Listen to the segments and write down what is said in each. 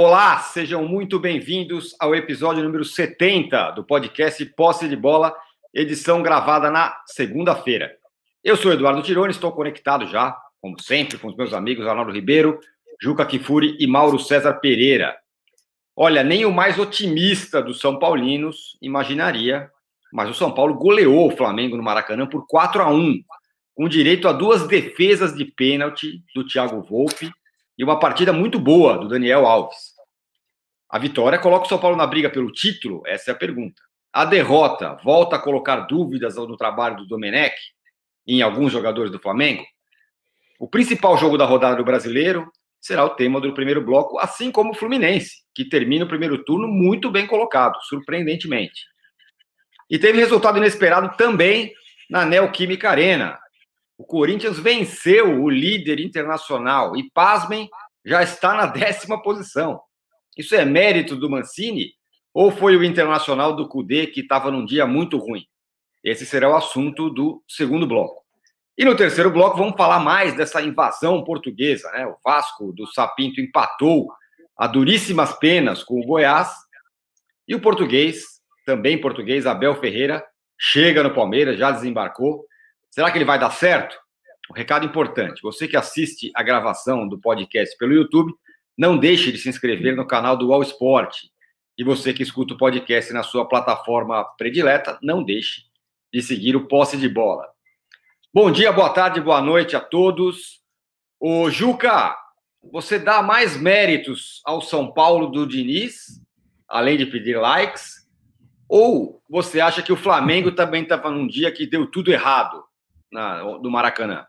Olá, sejam muito bem-vindos ao episódio número 70 do podcast Posse de Bola, edição gravada na segunda-feira. Eu sou Eduardo Tironi, estou conectado já, como sempre, com os meus amigos Arnaldo Ribeiro, Juca Kifuri e Mauro César Pereira. Olha, nem o mais otimista dos São Paulinos imaginaria, mas o São Paulo goleou o Flamengo no Maracanã por 4 a 1 com direito a duas defesas de pênalti do Thiago Volpe e uma partida muito boa do Daniel Alves. A vitória coloca o São Paulo na briga pelo título? Essa é a pergunta. A derrota volta a colocar dúvidas no trabalho do Domenech em alguns jogadores do Flamengo? O principal jogo da rodada do brasileiro será o tema do primeiro bloco, assim como o Fluminense, que termina o primeiro turno muito bem colocado, surpreendentemente. E teve resultado inesperado também na Neoquímica Arena, o Corinthians venceu o líder internacional e, pasmem, já está na décima posição. Isso é mérito do Mancini ou foi o internacional do Cudê que estava num dia muito ruim? Esse será o assunto do segundo bloco. E no terceiro bloco vamos falar mais dessa invasão portuguesa, né? O Vasco do Sapinto empatou a duríssimas penas com o Goiás e o português, também português, Abel Ferreira, chega no Palmeiras, já desembarcou Será que ele vai dar certo? Um recado importante: você que assiste a gravação do podcast pelo YouTube, não deixe de se inscrever no canal do All Sport. E você que escuta o podcast na sua plataforma predileta, não deixe de seguir o Posse de Bola. Bom dia, boa tarde, boa noite a todos. O Juca, você dá mais méritos ao São Paulo do Diniz, além de pedir likes, ou você acha que o Flamengo também estava num dia que deu tudo errado? Na, do Maracanã.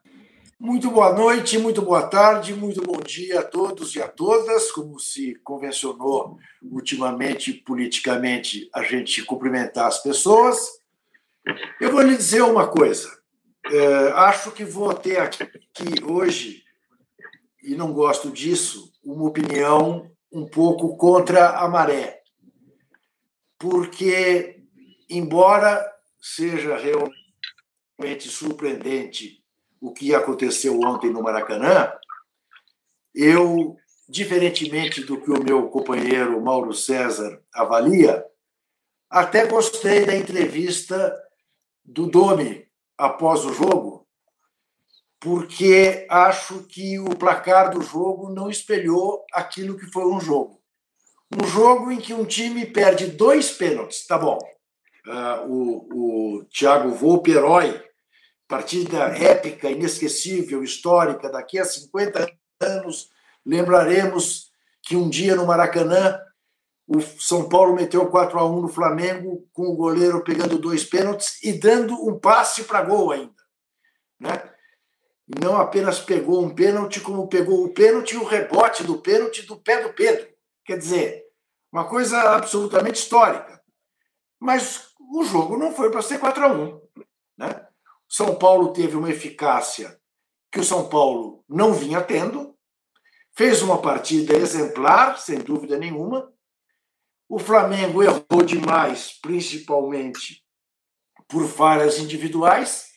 Muito boa noite, muito boa tarde, muito bom dia a todos e a todas. Como se convencionou ultimamente, politicamente, a gente cumprimentar as pessoas. Eu vou lhe dizer uma coisa. É, acho que vou ter aqui, hoje, e não gosto disso, uma opinião um pouco contra a maré. Porque, embora seja realmente realmente surpreendente o que aconteceu ontem no Maracanã, eu, diferentemente do que o meu companheiro Mauro César avalia, até gostei da entrevista do Domi após o jogo, porque acho que o placar do jogo não espelhou aquilo que foi um jogo. Um jogo em que um time perde dois pênaltis, tá bom. Uh, o, o Thiago Volpe, herói, partida épica, inesquecível, histórica. Daqui a 50 anos, lembraremos que um dia no Maracanã, o São Paulo meteu 4 a 1 no Flamengo, com o goleiro pegando dois pênaltis e dando um passe para gol ainda. Né? Não apenas pegou um pênalti, como pegou o pênalti e o rebote do pênalti do pé do Pedro. Quer dizer, uma coisa absolutamente histórica. Mas o jogo não foi para ser 4 a 1 né? São Paulo teve uma eficácia que o São Paulo não vinha tendo, fez uma partida exemplar, sem dúvida nenhuma. O Flamengo errou demais, principalmente por falhas individuais,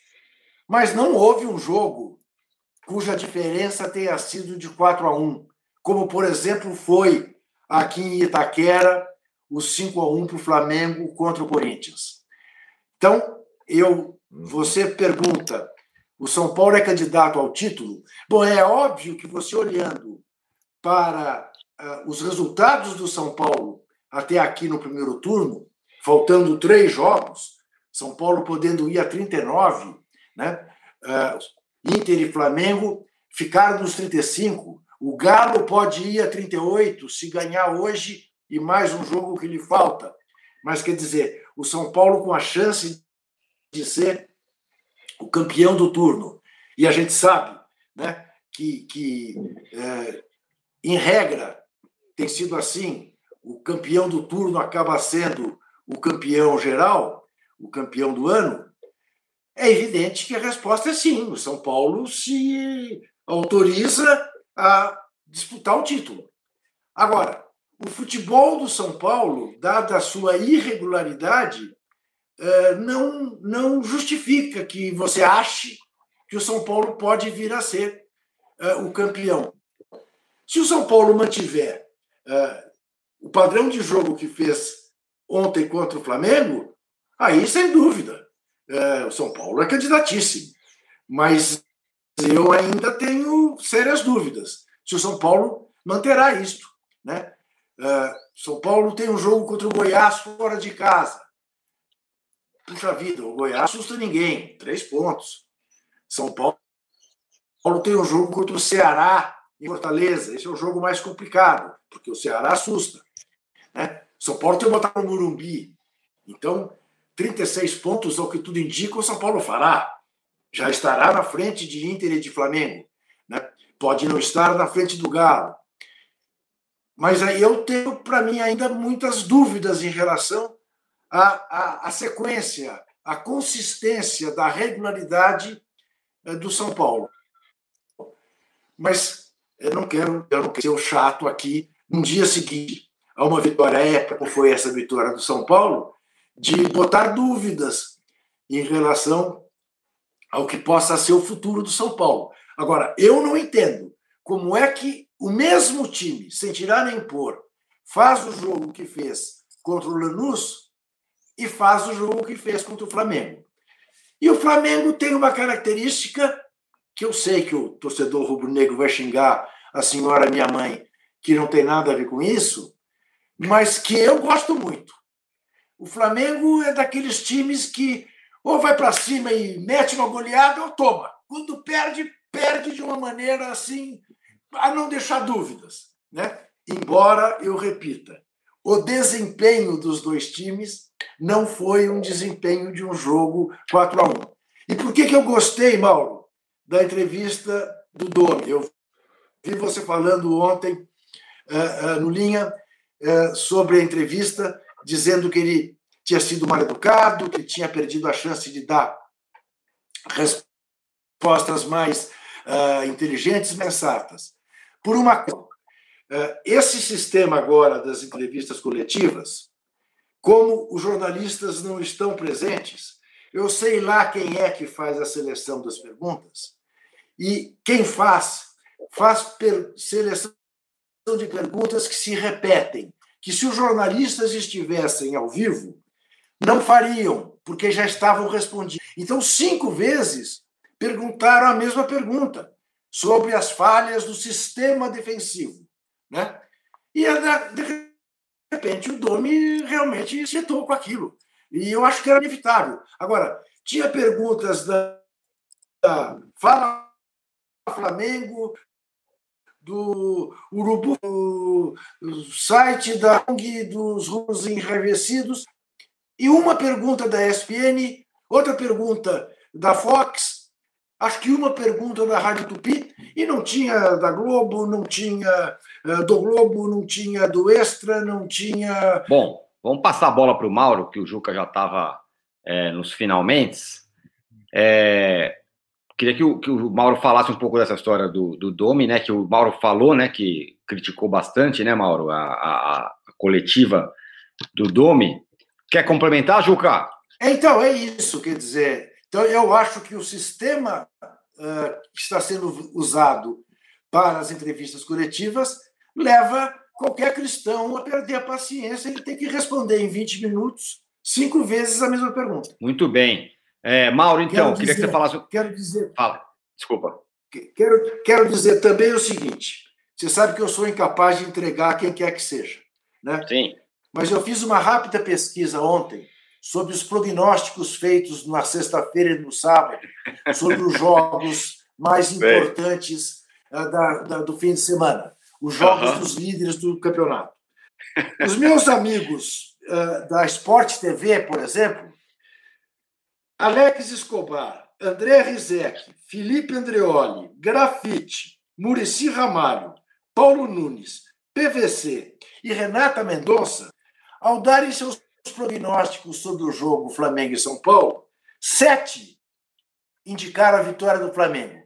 mas não houve um jogo cuja diferença tenha sido de 4 a 1, como por exemplo foi aqui em Itaquera o 5 a 1 para o Flamengo contra o Corinthians. Então, eu você pergunta: o São Paulo é candidato ao título? Bom, é óbvio que você olhando para uh, os resultados do São Paulo até aqui no primeiro turno, faltando três jogos, São Paulo podendo ir a 39, né? Uh, Inter e Flamengo ficaram nos 35. O Galo pode ir a 38 se ganhar hoje e mais um jogo que lhe falta. Mas quer dizer, o São Paulo com a chance de ser o campeão do turno. E a gente sabe né, que, que é, em regra, tem sido assim: o campeão do turno acaba sendo o campeão geral, o campeão do ano. É evidente que a resposta é sim. O São Paulo se autoriza a disputar o título. Agora, o futebol do São Paulo, dada a sua irregularidade, não, não justifica que você ache que o São Paulo pode vir a ser é, o campeão. Se o São Paulo mantiver uh, o padrão de jogo que fez ontem contra o Flamengo, aí sem dúvida, o São Paulo é candidatíssimo. Mas eu ainda tenho sérias dúvidas se o São Paulo manterá isto. Né? São Paulo tem um jogo contra o Goiás fora de casa. Puxa vida, o Goiás assusta ninguém, três pontos. São Paulo tem um jogo contra o Ceará em Fortaleza. Esse é o jogo mais complicado, porque o Ceará assusta. Né? São Paulo tem que botar no Murumbi. Então, 36 pontos, ao que tudo indica, o São Paulo fará. Já estará na frente de Inter e de Flamengo. Né? Pode não estar na frente do Galo. Mas aí eu tenho, para mim, ainda muitas dúvidas em relação à, à, à sequência, à consistência da regularidade eh, do São Paulo. Mas eu não quero, eu não quero ser o chato aqui no dia seguinte a uma vitória épica, como foi essa vitória do São Paulo, de botar dúvidas em relação ao que possa ser o futuro do São Paulo. Agora, eu não entendo como é que o mesmo time, sem tirar nem pôr, faz o jogo que fez contra o Lanús e faz o jogo que fez contra o Flamengo. E o Flamengo tem uma característica que eu sei que o torcedor rubro-negro vai xingar a senhora minha mãe, que não tem nada a ver com isso, mas que eu gosto muito. O Flamengo é daqueles times que ou vai para cima e mete uma goleada ou toma. Quando perde, perde de uma maneira assim, a não deixar dúvidas. Né? Embora, eu repita, o desempenho dos dois times não foi um desempenho de um jogo 4 a 1 E por que, que eu gostei, Mauro, da entrevista do Domi? Eu vi você falando ontem uh, uh, no Linha uh, sobre a entrevista, dizendo que ele tinha sido mal educado, que tinha perdido a chance de dar respostas mais inteligentes, mais sensatas. Por uma coisa, esse sistema agora das entrevistas coletivas, como os jornalistas não estão presentes, eu sei lá quem é que faz a seleção das perguntas, e quem faz, faz seleção de perguntas que se repetem, que se os jornalistas estivessem ao vivo, não fariam, porque já estavam respondidos. Então, cinco vezes perguntaram a mesma pergunta sobre as falhas do sistema defensivo. Né? E, de repente, o Domi realmente se com aquilo. E eu acho que era inevitável. Agora, tinha perguntas da, da Fala Flamengo, do Urubu, do site da ONG dos Russos Enraivecidos, e uma pergunta da ESPN, outra pergunta da Fox, acho que uma pergunta da Rádio Tupi, e não tinha da Globo, não tinha uh, do Globo, não tinha do Extra, não tinha. Bom, vamos passar a bola para o Mauro, que o Juca já estava é, nos finalmente. É, queria que o, que o Mauro falasse um pouco dessa história do, do Domi, né? Que o Mauro falou, né? Que criticou bastante, né, Mauro, a, a, a coletiva do Domi. Quer complementar, Juca? Então, é isso, quer dizer. Então, eu acho que o sistema que está sendo usado para as entrevistas coletivas leva qualquer cristão a perder a paciência. Ele tem que responder em 20 minutos cinco vezes a mesma pergunta. Muito bem. É, Mauro, então, queria que você falasse. Quero dizer. Fala, desculpa. Quero, quero dizer também o seguinte: você sabe que eu sou incapaz de entregar quem quer que seja. Né? Sim. Mas eu fiz uma rápida pesquisa ontem sobre os prognósticos feitos na sexta-feira e no sábado sobre os jogos mais importantes uh, da, da, do fim de semana, os jogos uhum. dos líderes do campeonato. Os meus amigos uh, da Sport TV, por exemplo, Alex Escobar, André Rizek, Felipe Andreoli, Grafite, Murici Ramalho, Paulo Nunes, PVC e Renata Mendonça ao darem seus prognósticos sobre o jogo Flamengo e São Paulo, sete indicaram a vitória do Flamengo.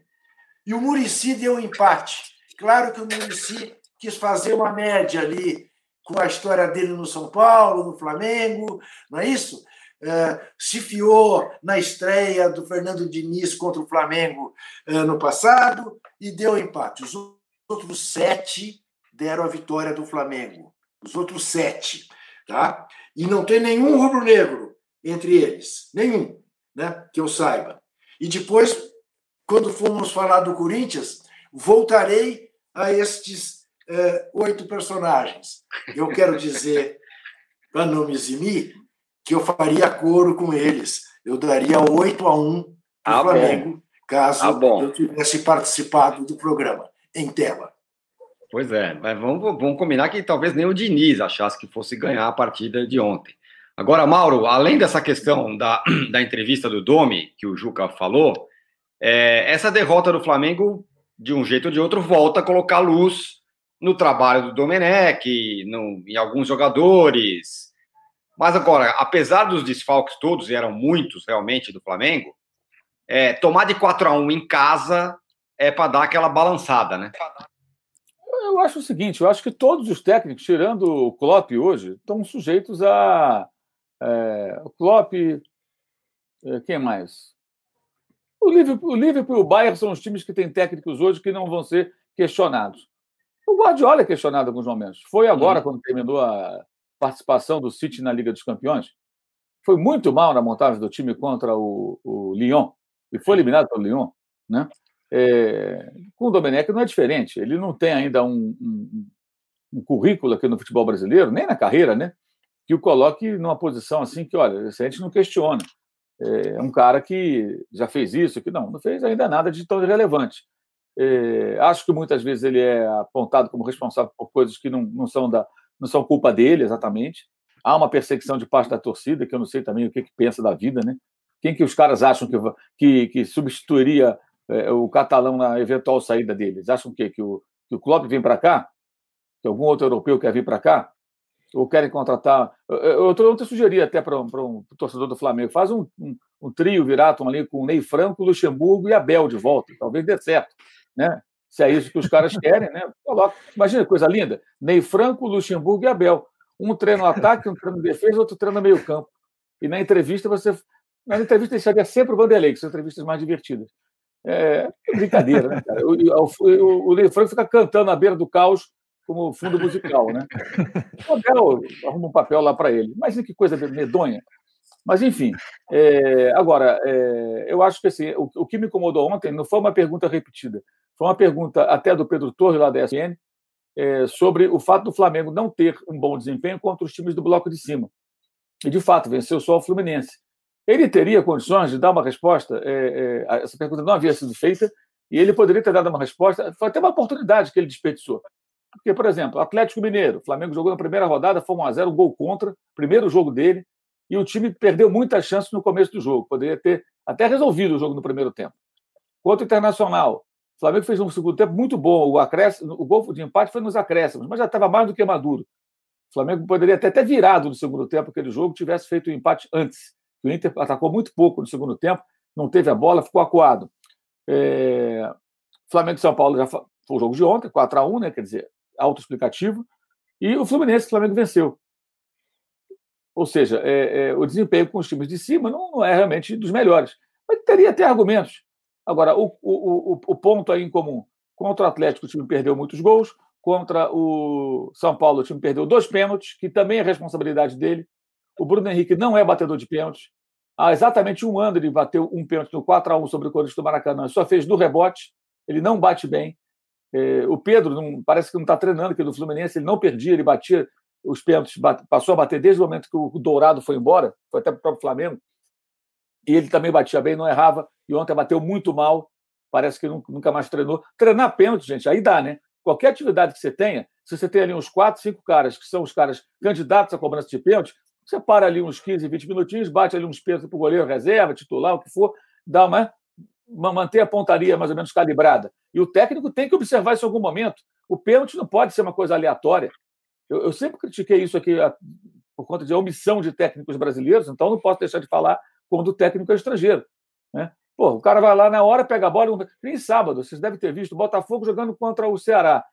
E o Murici deu um empate. Claro que o Murici quis fazer uma média ali com a história dele no São Paulo, no Flamengo, não é isso? É, se fiou na estreia do Fernando Diniz contra o Flamengo é, no passado e deu empate. Os outros sete deram a vitória do Flamengo. Os outros sete. Tá? E não tem nenhum rubro-negro entre eles. Nenhum, né? que eu saiba. E depois, quando formos falar do Corinthians, voltarei a estes é, oito personagens. Eu quero dizer, para não me eximir, que eu faria coro com eles. Eu daria oito a um para o ah, Flamengo, bom. caso ah, eu tivesse participado do programa, em tela. Pois é, mas vamos, vamos combinar que talvez nem o Diniz achasse que fosse ganhar a partida de ontem. Agora, Mauro, além dessa questão da, da entrevista do Domi, que o Juca falou, é, essa derrota do Flamengo, de um jeito ou de outro, volta a colocar luz no trabalho do Domenech, no, em alguns jogadores. Mas agora, apesar dos desfalques todos, e eram muitos realmente do Flamengo, é, tomar de 4 a 1 em casa é para dar aquela balançada, né? Eu acho o seguinte, eu acho que todos os técnicos, tirando o Klopp hoje, estão sujeitos a é, o Klopp, é, quem mais? O Liverpool, o Liverpool e o Bayern são os times que têm técnicos hoje que não vão ser questionados. O Guardiola é questionado em alguns momentos. Foi agora, uhum. quando terminou a participação do City na Liga dos Campeões. Foi muito mal na montagem do time contra o, o Lyon. E foi eliminado pelo Lyon. Né? É, com o Domenech não é diferente. Ele não tem ainda um, um, um currículo aqui no futebol brasileiro, nem na carreira, né? que o coloque numa posição assim que, olha, a gente não questiona. É um cara que já fez isso, que não, não fez ainda nada de tão relevante. É, acho que muitas vezes ele é apontado como responsável por coisas que não, não, são, da, não são culpa dele exatamente. Há uma perseguição de parte da torcida, que eu não sei também o que, que pensa da vida, né? Quem que os caras acham que, que, que substituiria é, o catalão na eventual saída deles? Acham que, que, o, que o Klopp vem para cá? Que algum outro europeu quer vir para cá? ou querem contratar. Eu, ontem sugeri até para um, um, torcedor do Flamengo: faz um, um, um trio virato ali com o Ney Franco, Luxemburgo e Abel de volta. Talvez dê certo. Né? Se é isso que os caras querem, né? Coloca. Imagina que coisa linda: Ney Franco, Luxemburgo e Abel. Um treino no ataque, um treino no defesa, outro treino no meio-campo. E na entrevista você. Na entrevista deixaria sempre o Vanderlei, que são entrevistas mais divertidas. É, é brincadeira, né, cara? O, Ney Franco fica cantando na beira do caos como fundo musical, né? O Abel arruma um papel lá para ele. Imagina que coisa medonha. Mas, enfim, é, agora, é, eu acho que assim, o, o, que me incomodou ontem não foi uma pergunta repetida, foi uma pergunta até do Pedro Torres, lá da ESPN, é, sobre o fato do Flamengo não ter um bom desempenho contra os times do bloco de cima. E, de fato, venceu só o Fluminense. Ele teria condições de dar uma resposta? É, é, essa pergunta não havia sido feita, e ele poderia ter dado uma resposta. Foi até uma oportunidade que ele desperdiçou. Porque, por exemplo, Atlético Mineiro, Flamengo jogou na primeira rodada, foi 1x0, gol contra, primeiro jogo dele, e o time perdeu muitas chances no começo do jogo. Poderia ter até resolvido o jogo no primeiro tempo. Contra o Internacional, o Flamengo fez um segundo tempo muito bom. O, o gol de empate foi nos acréscimos, mas já estava mais do que maduro. O Flamengo poderia até ter virado no segundo tempo aquele jogo, tivesse feito o empate antes. O Inter atacou muito pouco no segundo tempo, não teve a bola, ficou acuado. É... Flamengo e São Paulo já foi o jogo de ontem, 4 a 1 né? Quer dizer, autoexplicativo, e o Fluminense, o Flamengo venceu. Ou seja, é, é, o desempenho com os times de cima não, não, é realmente dos melhores. Mas teria até argumentos. Agora, o, o, o, ponto aí em comum: contra o Atlético, o time perdeu muitos gols, contra o São Paulo, o time perdeu dois pênaltis, que também é responsabilidade dele. O Bruno Henrique não é batedor de pênaltis. Há exatamente um ano ele bateu um pênalti no 4 a 1 sobre o Corinthians do Maracanã, só fez no rebote, ele não bate bem. É, o Pedro não, parece que não está treinando aqui no Fluminense, ele não perdia, ele batia os pênaltis, passou a bater desde o momento que o Dourado foi embora, foi até para o próprio Flamengo, e ele também batia bem, não errava, e ontem bateu muito mal, parece que nunca mais treinou. Treinar pênalti, gente, aí dá, né? Qualquer atividade que você tenha, se você tem ali uns quatro, cinco caras que são os caras candidatos à cobrança de pênalti, você para ali uns 15, 20 minutinhos, bate ali uns pênaltis para o goleiro, reserva, titular, o que for, dá uma, manter a pontaria mais ou menos calibrada. E o técnico tem que observar isso em algum momento. O pênalti não pode ser uma coisa aleatória. Eu, eu sempre critiquei isso aqui a, por conta de omissão de técnicos brasileiros, então não posso deixar de falar quando o técnico é estrangeiro. Né? Pô, o cara vai lá na hora, pega a bola. Nem sábado, vocês devem ter visto o Botafogo jogando contra o Ceará.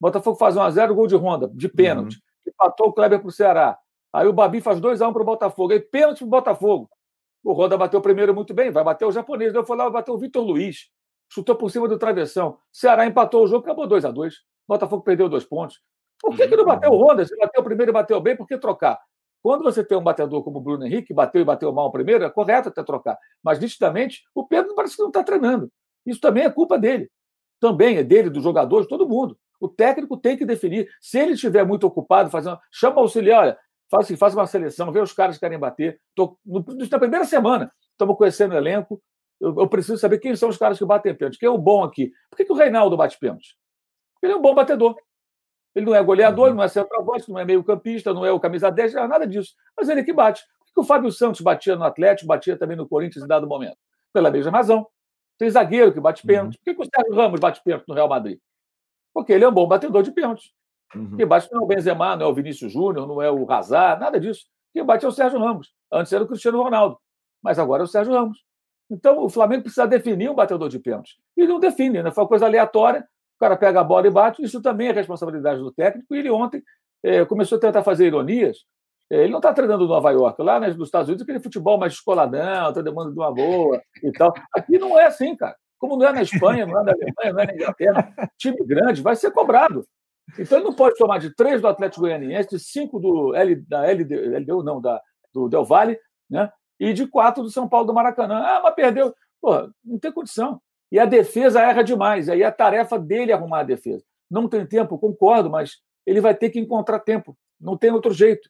O Botafogo faz 1x0, gol de ronda, de pênalti. Uhum. Empatou o Kleber para o Ceará. Aí o Babi faz 2x1 para o Botafogo. Aí pênalti para o Botafogo. O Roda bateu primeiro muito bem, vai bater o japonês. Eu lá, bateu o Vitor Luiz. Chutou por cima do travessão. Ceará empatou o jogo, acabou 2 a 2 Botafogo perdeu dois pontos. Por que, que não bateu o Honda? Se bateu o primeiro e bateu bem, por que trocar? Quando você tem um batedor como o Bruno Henrique, bateu e bateu mal o primeiro, é correto até trocar. Mas, nitidamente, o Pedro parece que não está treinando. Isso também é culpa dele. Também é dele, dos jogadores, de todo mundo. O técnico tem que definir. Se ele estiver muito ocupado, fazendo, chama o auxiliar, olha, faz, faz uma seleção, vê os caras que querem bater. Tô, no, na primeira semana, estamos conhecendo o elenco. Eu, eu, preciso saber quem são os caras que batem pênalti. Quem é o bom aqui? Por que, que o Reinaldo bate pênalti? Ele é um bom batedor. Ele não é goleador, uhum. não é centroavante, não é meio-campista, não é o camisa 10, não é nada disso. Mas ele que bate. Por que o Fábio Santos batia no Atlético, batia também no Corinthians em dado momento? Pela mesma razão. Tem zagueiro que bate pênalti. Uhum. Por que, que o Sérgio Ramos bate pênalti no Real Madrid? Porque ele é um bom batedor de pênalti. Uhum. Quem bate não é o Benzema, não é o Vinícius Júnior, não é o Hazard, nada disso. Quem bate é o Sérgio Ramos. Antes era o Cristiano Ronaldo, mas agora é o Sérgio Ramos. Então o Flamengo precisa definir um batedor de pênalti. E não define, né? Foi uma coisa aleatória o cara pega a bola e bate, isso também é responsabilidade do técnico. E ele ontem é, começou a tentar fazer ironias. É, ele não está treinando no Nova York, lá né, nos Estados Unidos, aquele futebol mais escoladão, todo mundo de uma boa e tal. Aqui não é assim, cara. Como não é na Espanha, não é na Alemanha, não é na Inglaterra. Time grande vai ser cobrado. Então ele não pode tomar de três do Atlético Goianiense, de cinco do L, da LD, LDU, não, da, do Del Valle, né? e de quatro do São Paulo do Maracanã. Ah, mas perdeu. Pô, não tem condição. E a defesa erra demais. Aí é tarefa dele arrumar a defesa. Não tem tempo, concordo, mas ele vai ter que encontrar tempo. Não tem outro jeito.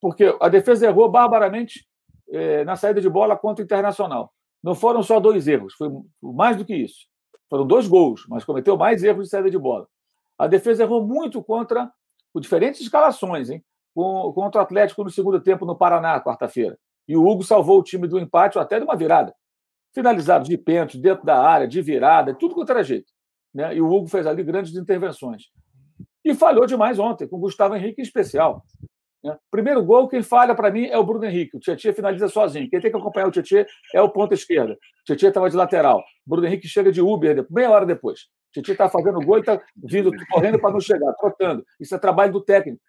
Porque a defesa errou barbaramente é, na saída de bola contra o Internacional. Não foram só dois erros, foi mais do que isso. Foram dois gols, mas cometeu mais erros de saída de bola. A defesa errou muito contra com diferentes escalações, hein? Com, contra o Atlético no segundo tempo no Paraná, quarta-feira. E o Hugo salvou o time do empate ou até de uma virada finalizados de pênalti, dentro da área, de virada, tudo quanto era jeito. Né? E o Hugo fez ali grandes intervenções. E falhou demais ontem, com o Gustavo Henrique em especial. Né? Primeiro gol, quem falha para mim é o Bruno Henrique. O Tietchan finaliza sozinho. Quem tem que acompanhar o Tietchan é o ponto esquerda. O Tietchan estava de lateral. Bruno Henrique chega de Uber meia hora depois. O Tietchan está fazendo gol e está vindo correndo para não chegar, trotando. Isso é trabalho do técnico.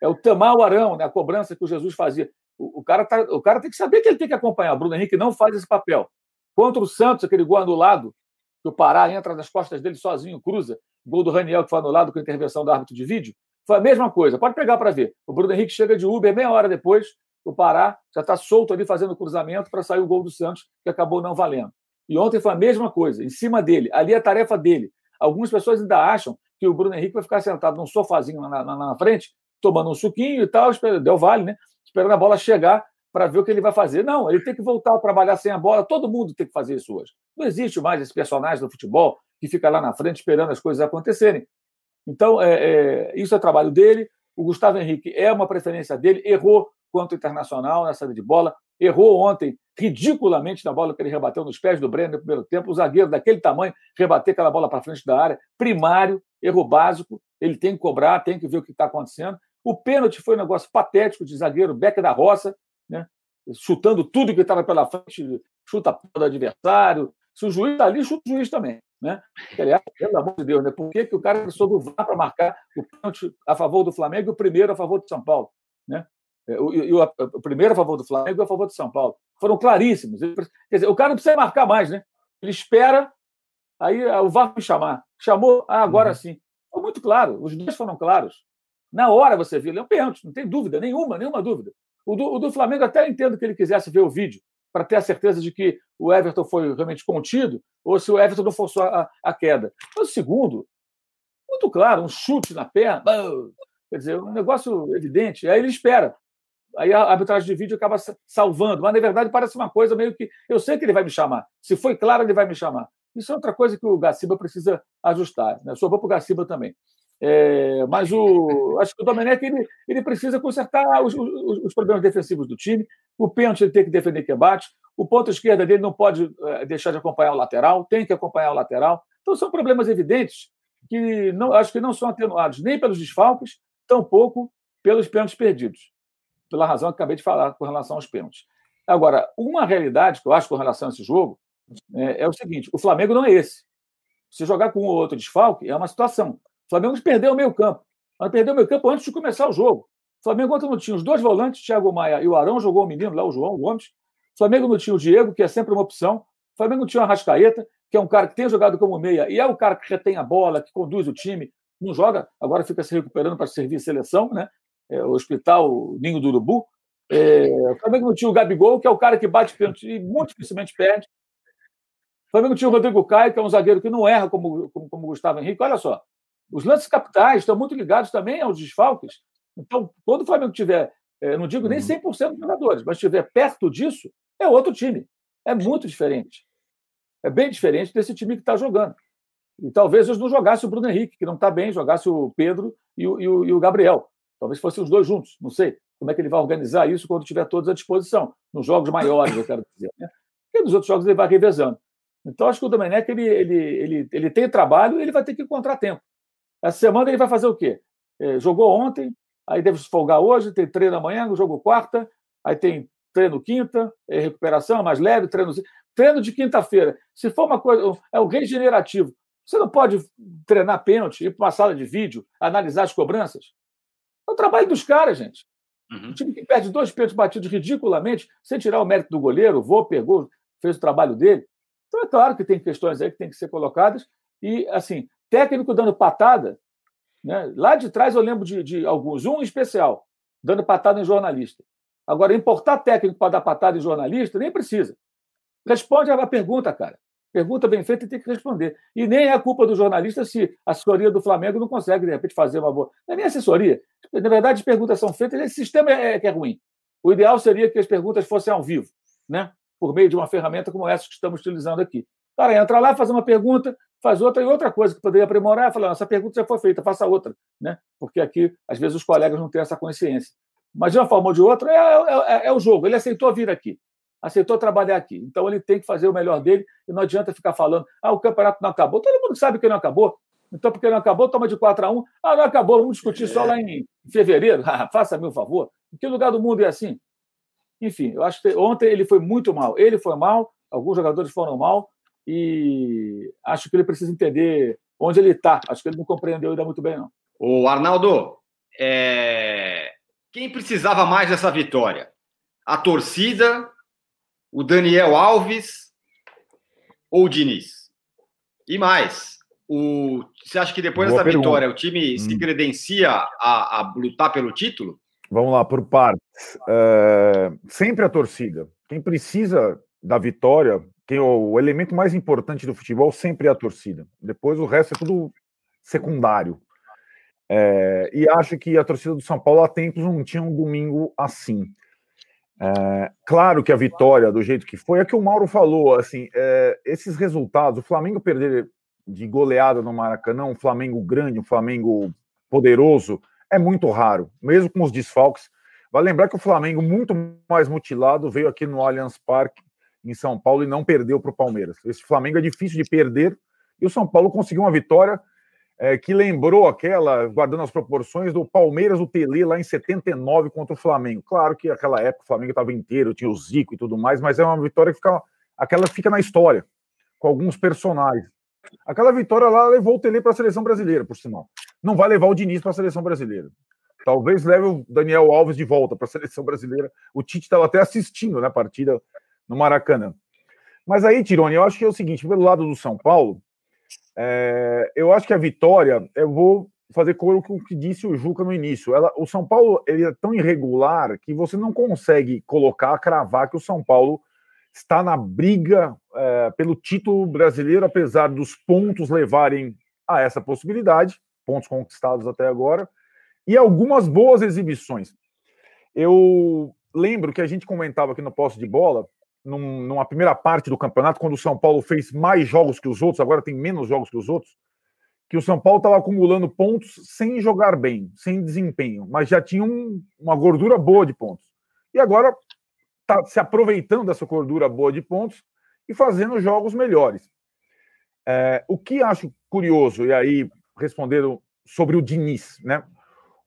É o tamar o arão, né? a cobrança que o Jesus fazia. O, o, cara tá, o cara tem que saber que ele tem que acompanhar. O Bruno Henrique não faz esse papel. Contra o Santos, aquele gol anulado, que o Pará entra nas costas dele sozinho, cruza. Gol do Raniel, que foi anulado com a intervenção do árbitro de vídeo. Foi a mesma coisa. Pode pegar para ver. O Bruno Henrique chega de Uber meia hora depois. O Pará já está solto ali fazendo cruzamento para sair o gol do Santos, que acabou não valendo. E ontem foi a mesma coisa, em cima dele. Ali é a tarefa dele. Algumas pessoas ainda acham que o Bruno Henrique vai ficar sentado num sofazinho na, na, na frente, tomando um suquinho e tal, deu vale, né? Esperando a bola chegar para ver o que ele vai fazer. Não, ele tem que voltar a trabalhar sem a bola. Todo mundo tem que fazer isso hoje. Não existe mais esse personagem do futebol que fica lá na frente esperando as coisas acontecerem. Então, é, é, isso é trabalho dele. O Gustavo Henrique é uma preferência dele. Errou quanto internacional na saída de bola. Errou ontem, ridiculamente, na bola que ele rebateu nos pés do Breno no primeiro tempo. O zagueiro daquele tamanho rebater aquela bola para frente da área. Primário, erro básico. Ele tem que cobrar, tem que ver o que está acontecendo. O pênalti foi um negócio patético de zagueiro Beck da Roça né? chutando tudo que estava pela frente, chuta a do adversário. Se o juiz está ali, chuta o juiz também. Né? Aliás, pelo amor de Deus, né? por que, que o cara precisou do VAR para marcar o pênalti a favor do Flamengo e o primeiro a favor de São Paulo? Né? É, o, o, o, primeiro a favor do Flamengo e a favor de São Paulo. Foram claríssimos. Quer dizer, o cara não precisa marcar mais, né? Ele espera, aí o VAR me chamar. Chamou, ah, agora uhum. sim. Foi muito claro, os dois foram claros. Na hora você viu, ele é um pênalti, não tem dúvida nenhuma, nenhuma dúvida. O do, o do Flamengo até entendo que ele quisesse ver o vídeo para ter a certeza de que o Everton foi realmente contido ou se o Everton não forçou a, a queda. Mas o segundo, muito claro, um chute na perna, quer dizer, um negócio evidente. Aí ele espera. Aí a arbitragem de vídeo acaba salvando, mas na verdade parece uma coisa meio que. Eu sei que ele vai me chamar. Se foi claro, ele vai me chamar. Isso é outra coisa que o Gaciba precisa ajustar. Né? Sobrou para o Gaciba também. É, mas o, acho que o Domenech ele, ele precisa consertar os, os, os, problemas defensivos do time. O pênalti ele tem que defender que bate. O ponto esquerda dele não pode é, deixar de acompanhar o lateral, tem que acompanhar o lateral. Então são problemas evidentes que não, acho que não são atenuados nem pelos desfalques, tampouco pelos pênaltis perdidos, pela razão que acabei de falar com relação aos pênaltis. Agora, uma realidade que eu acho com relação a esse jogo é, é o seguinte: o Flamengo não é esse. Se jogar com um ou outro desfalque, é uma situação. O Flamengo perdeu o meio campo. Mas perdeu o meio campo antes de começar o jogo. O Flamengo ontem não tinha os dois volantes, Thiago Maia e o Arão, jogou o menino lá, o João Gomes. O Flamengo não tinha o Diego, que é sempre uma opção. O Flamengo não tinha o Arrascaeta, que é um cara que tem jogado como meia e é o cara que retém a bola, que conduz o time. não joga, agora fica se recuperando para servir seleção, né? É, o Hospital Ninho do Urubu. É, o Flamengo não tinha o Gabigol, que é o cara que bate pênalti e muito dificilmente perde. O Flamengo tinha o Rodrigo Caio, que é um zagueiro que não erra como, como, como Gustavo Henrique. Olha só, os lances capitais estão muito ligados também aos desfalques. Então, quando o Flamengo tiver, é, não digo nem 100% uhum. dos jogadores, mas estiver perto disso, é outro time. É muito diferente. É bem diferente desse time que está jogando. E talvez eles não jogasse o Bruno Henrique, que não está bem, jogasse o Pedro e o, e, o, e o, Gabriel. Talvez fossem os dois juntos, não sei. Como é que ele vai organizar isso quando tiver todos à disposição? Nos jogos maiores, eu quero dizer. Né? Porque nos outros jogos ele vai revezando. Então, acho que o Domenech ele, ele, ele, ele tem trabalho e ele vai ter que encontrar tempo. Essa semana ele vai fazer o quê? É, jogou ontem, aí deve folgar hoje, tem treino amanhã, jogo quarta, aí tem treino quinta, é recuperação mais leve, treino, treino de quinta-feira. Se for uma coisa, é o regenerativo. Você não pode treinar pênalti, ir para uma sala de vídeo, analisar as cobranças. É o trabalho dos caras, gente. Uhum. O time que perde dois pênaltis batidos ridiculamente, sem tirar o mérito do goleiro, vou, pegou, fez o trabalho dele. Então é claro que tem questões aí que tem que ser colocadas. E, assim, técnico dando patada, né? lá de trás eu lembro de, de alguns, um em especial, dando patada em jornalista. Agora, importar técnico para dar patada em jornalista, nem precisa. Responde a pergunta, cara. Pergunta bem feita e tem que responder. E nem é a culpa do jornalista se a assessoria do Flamengo não consegue, de repente, fazer uma boa. Não é nem assessoria. Na verdade, as perguntas são feitas, esse sistema é, é que é ruim. O ideal seria que as perguntas fossem ao vivo, né? por meio de uma ferramenta como essa que estamos utilizando aqui. Cara entra lá, faz uma pergunta, faz outra, e outra coisa que poderia aprimorar é falar: essa pergunta já foi feita, faça outra. Né? Porque aqui, às vezes, os colegas não têm essa consciência. Mas, de uma forma ou de outra, é, é, é, é o jogo. Ele aceitou vir aqui aceitou trabalhar aqui. Então ele tem que fazer o melhor dele e não adianta ficar falando: ah, o campeonato não acabou. Todo mundo sabe que não acabou. Então, porque não acabou, toma de 4 a 1 Ah, não acabou, vamos discutir só lá em fevereiro. Faça-me um favor. Em que lugar do mundo é assim? Enfim, eu acho que ontem ele foi muito mal. Ele foi mal, alguns jogadores foram mal, e acho que ele precisa entender onde ele está. Acho que ele não compreendeu ainda muito bem, não. O Arnaldo, é... quem precisava mais dessa vitória? A torcida o Daniel Alves ou o Diniz? E mais, o, você acha que depois Boa dessa pergunta. vitória o time hum. se credencia a, a, lutar pelo título? Vamos lá, por partes. É, sempre a torcida. Quem precisa da vitória, quem, o, o elemento mais importante do futebol sempre é a torcida. Depois o resto é tudo secundário. É, e acho que a torcida do São Paulo há tempos não tinha um domingo assim. É, claro que a vitória, do jeito que foi, é que o Mauro falou, assim, é, esses resultados, o Flamengo perder de goleada no Maracanã, um Flamengo grande, um Flamengo poderoso, é muito raro, mesmo com os desfalques. Vai lembrar que o Flamengo, muito mais mutilado, veio aqui no Allianz Parque, em São Paulo, e não perdeu para o Palmeiras. Esse Flamengo é difícil de perder, e o São Paulo conseguiu uma vitória é, que lembrou aquela, guardando as proporções, do Palmeiras, do Tele, lá em 79 contra o Flamengo. Claro que aquela época o Flamengo estava inteiro, tinha o Zico e tudo mais, mas é uma vitória que fica, aquela fica na história, com alguns personagens. Aquela vitória lá levou o Tele para a seleção brasileira, por sinal. Não vai levar o Diniz para a seleção brasileira. Talvez leve o Daniel Alves de volta para a seleção brasileira. O Tite estava até assistindo né, a partida no Maracanã. Mas aí, Tirone, eu acho que é o seguinte: pelo lado do São Paulo, é, eu acho que a vitória, eu vou fazer com o que disse o Juca no início. Ela, o São Paulo ele é tão irregular que você não consegue colocar, cravar que o São Paulo está na briga é, pelo título brasileiro, apesar dos pontos levarem a essa possibilidade, pontos conquistados até agora, e algumas boas exibições. Eu lembro que a gente comentava aqui no posto de bola num, numa primeira parte do campeonato, quando o São Paulo fez mais jogos que os outros, agora tem menos jogos que os outros, que o São Paulo estava acumulando pontos sem jogar bem, sem desempenho, mas já tinha um, uma gordura boa de pontos. E agora está se aproveitando dessa gordura boa de pontos e fazendo jogos melhores. É, o que acho curioso, e aí respondendo sobre o Diniz, né?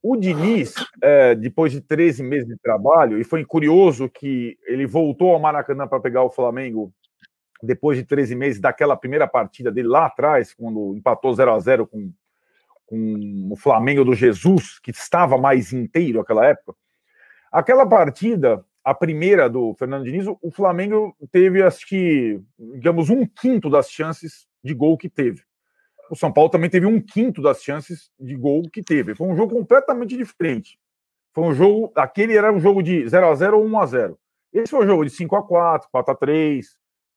O Diniz, é, depois de 13 meses de trabalho, e foi curioso que ele voltou ao Maracanã para pegar o Flamengo depois de 13 meses daquela primeira partida dele lá atrás, quando empatou 0 a 0 com, com o Flamengo do Jesus, que estava mais inteiro naquela época. Aquela partida, a primeira do Fernando Diniz, o Flamengo teve, acho que, digamos, um quinto das chances de gol que teve. O São Paulo também teve um quinto das chances de gol que teve. Foi um jogo completamente diferente. Foi um jogo. Aquele era um jogo de 0 a 0 ou 1 a 0 Esse foi um jogo de 5 a 4 4 a 3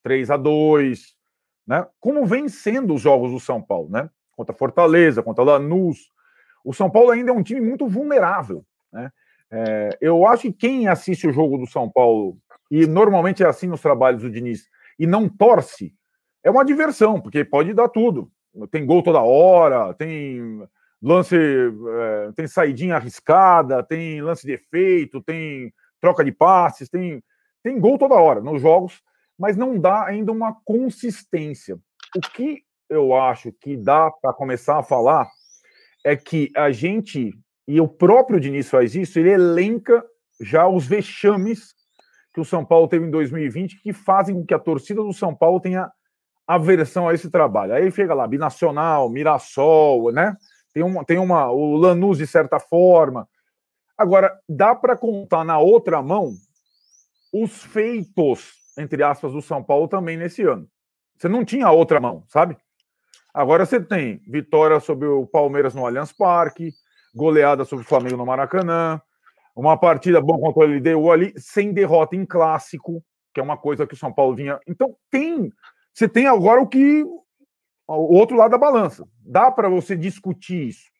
3 a 2 né? Como vem sendo os jogos do São Paulo, né? Contra Fortaleza, contra Lanús. O São Paulo ainda é um time muito vulnerável, né? É, eu acho que quem assiste o jogo do São Paulo, e normalmente é assim nos trabalhos do Diniz, e não torce, é uma diversão, porque pode dar tudo. Tem gol toda hora, tem lance, é, tem saidinha arriscada, tem lance de efeito, tem troca de passes, tem, tem gol toda hora nos jogos, mas não dá ainda uma consistência. O que eu acho que dá para começar a falar é que a gente, e o próprio Diniz faz isso, ele elenca já os vexames que o São Paulo teve em 2020 que fazem com que a torcida do São Paulo tenha aversão a esse trabalho. Aí chega lá, Binacional, Mirassol, né? Tem uma, tem uma o Lanús de certa forma. Agora, dá para contar na outra mão os feitos, entre aspas, do São Paulo também nesse ano. Você não tinha outra mão, sabe? Agora você tem vitória sobre o Palmeiras no Allianz Parque, goleada sobre o Flamengo no Maracanã, uma partida bom contra o LDU ali, sem derrota em clássico, que é uma coisa que o São Paulo vinha. Então tem, você tem agora o que o outro lado da balança. Dá para você discutir isso.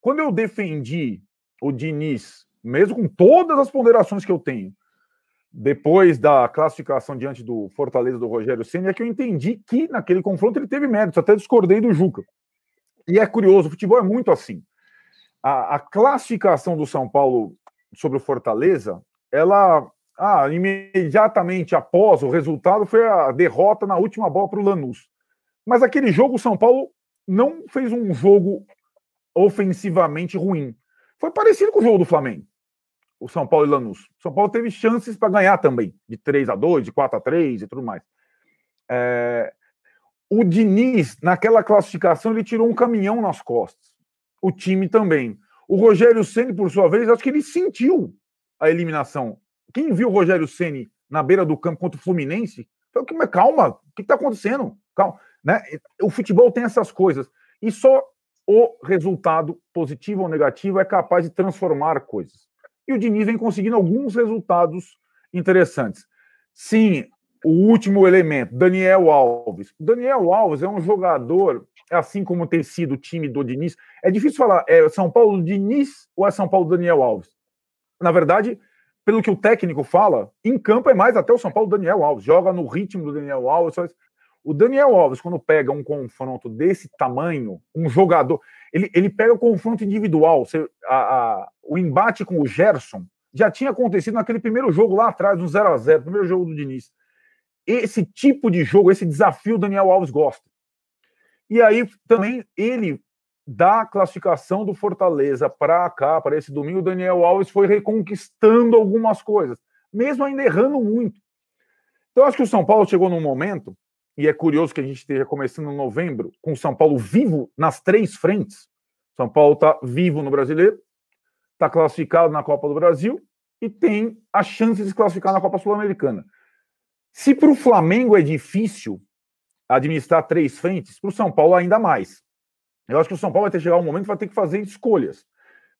Quando eu defendi o Diniz, mesmo com todas as ponderações que eu tenho, depois da classificação diante do Fortaleza do Rogério Senna, é que eu entendi que naquele confronto ele teve méritos, até discordei do Juca. E é curioso, o futebol é muito assim. A, a classificação do São Paulo sobre o Fortaleza, ela ah, imediatamente após o resultado foi a derrota na última bola para o Lanús. Mas aquele jogo, o São Paulo não fez um jogo ofensivamente ruim. Foi parecido com o jogo do Flamengo, o São Paulo e Lanús. O São Paulo teve chances para ganhar também, de 3 a 2 de 4 a 3 e tudo mais. É... O Diniz, naquela classificação, ele tirou um caminhão nas costas. O time também. O Rogério Ceni, por sua vez, acho que ele sentiu a eliminação. Quem viu o Rogério Ceni na beira do campo contra o Fluminense, falou que, calma, o que está acontecendo? Calma. Né? O futebol tem essas coisas. E só o resultado positivo ou negativo é capaz de transformar coisas. E o Diniz vem conseguindo alguns resultados interessantes. Sim, o último elemento, Daniel Alves. Daniel Alves é um jogador, assim como tem sido o time do Diniz. É difícil falar, é São Paulo Diniz ou é São Paulo Daniel Alves? Na verdade, pelo que o técnico fala, em campo é mais até o São Paulo Daniel Alves. Joga no ritmo do Daniel Alves. O Daniel Alves, quando pega um confronto desse tamanho, um jogador, ele, ele pega o confronto individual. Você, a, a, o embate com o Gerson já tinha acontecido naquele primeiro jogo lá atrás, no 0 a 0 primeiro jogo do Diniz. Esse tipo de jogo, esse desafio, o Daniel Alves gosta. E aí também ele da classificação do Fortaleza para cá, para esse domingo, o Daniel Alves foi reconquistando algumas coisas, mesmo ainda errando muito. Então, acho que o São Paulo chegou num momento e é curioso que a gente esteja começando em novembro com o São Paulo vivo nas três frentes. São Paulo está vivo no Brasileiro, está classificado na Copa do Brasil e tem a chance de se classificar na Copa Sul-Americana. Se para o Flamengo é difícil administrar três frentes, para o São Paulo ainda mais. Eu acho que o São Paulo vai ter que chegar um momento que vai ter que fazer escolhas.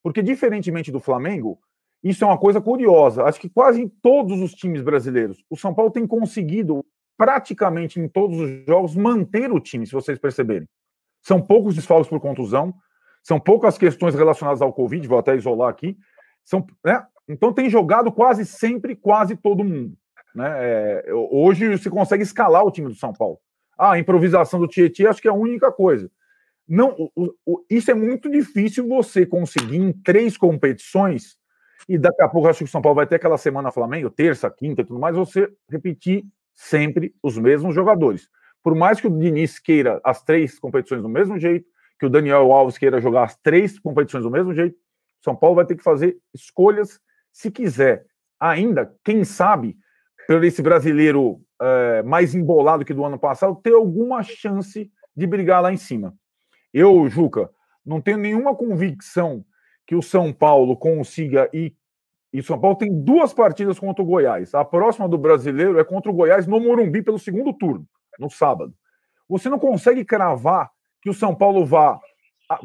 Porque, diferentemente do Flamengo, isso é uma coisa curiosa. Acho que quase em todos os times brasileiros, o São Paulo tem conseguido praticamente em todos os jogos manter o time, se vocês perceberem. São poucos desfalques por contusão, são poucas questões relacionadas ao Covid, vou até isolar aqui. São, né? Então tem jogado quase sempre, quase todo mundo. Né? É, hoje se consegue escalar o time do São Paulo. Ah, a improvisação do Tietchan acho que é a única coisa. Não, o, o, isso é muito difícil você conseguir em três competições, e daqui a pouco acho que o São Paulo vai ter aquela semana Flamengo, terça, quinta tudo mais, você repetir sempre os mesmos jogadores. Por mais que o Diniz queira as três competições do mesmo jeito, que o Daniel Alves queira jogar as três competições do mesmo jeito, São Paulo vai ter que fazer escolhas se quiser. Ainda, quem sabe, por esse brasileiro é, mais embolado que do ano passado, ter alguma chance de brigar lá em cima. Eu, Juca, não tenho nenhuma convicção que o São Paulo consiga ir e São Paulo tem duas partidas contra o Goiás. A próxima do brasileiro é contra o Goiás no Morumbi pelo segundo turno, no sábado. Você não consegue cravar que o São Paulo vá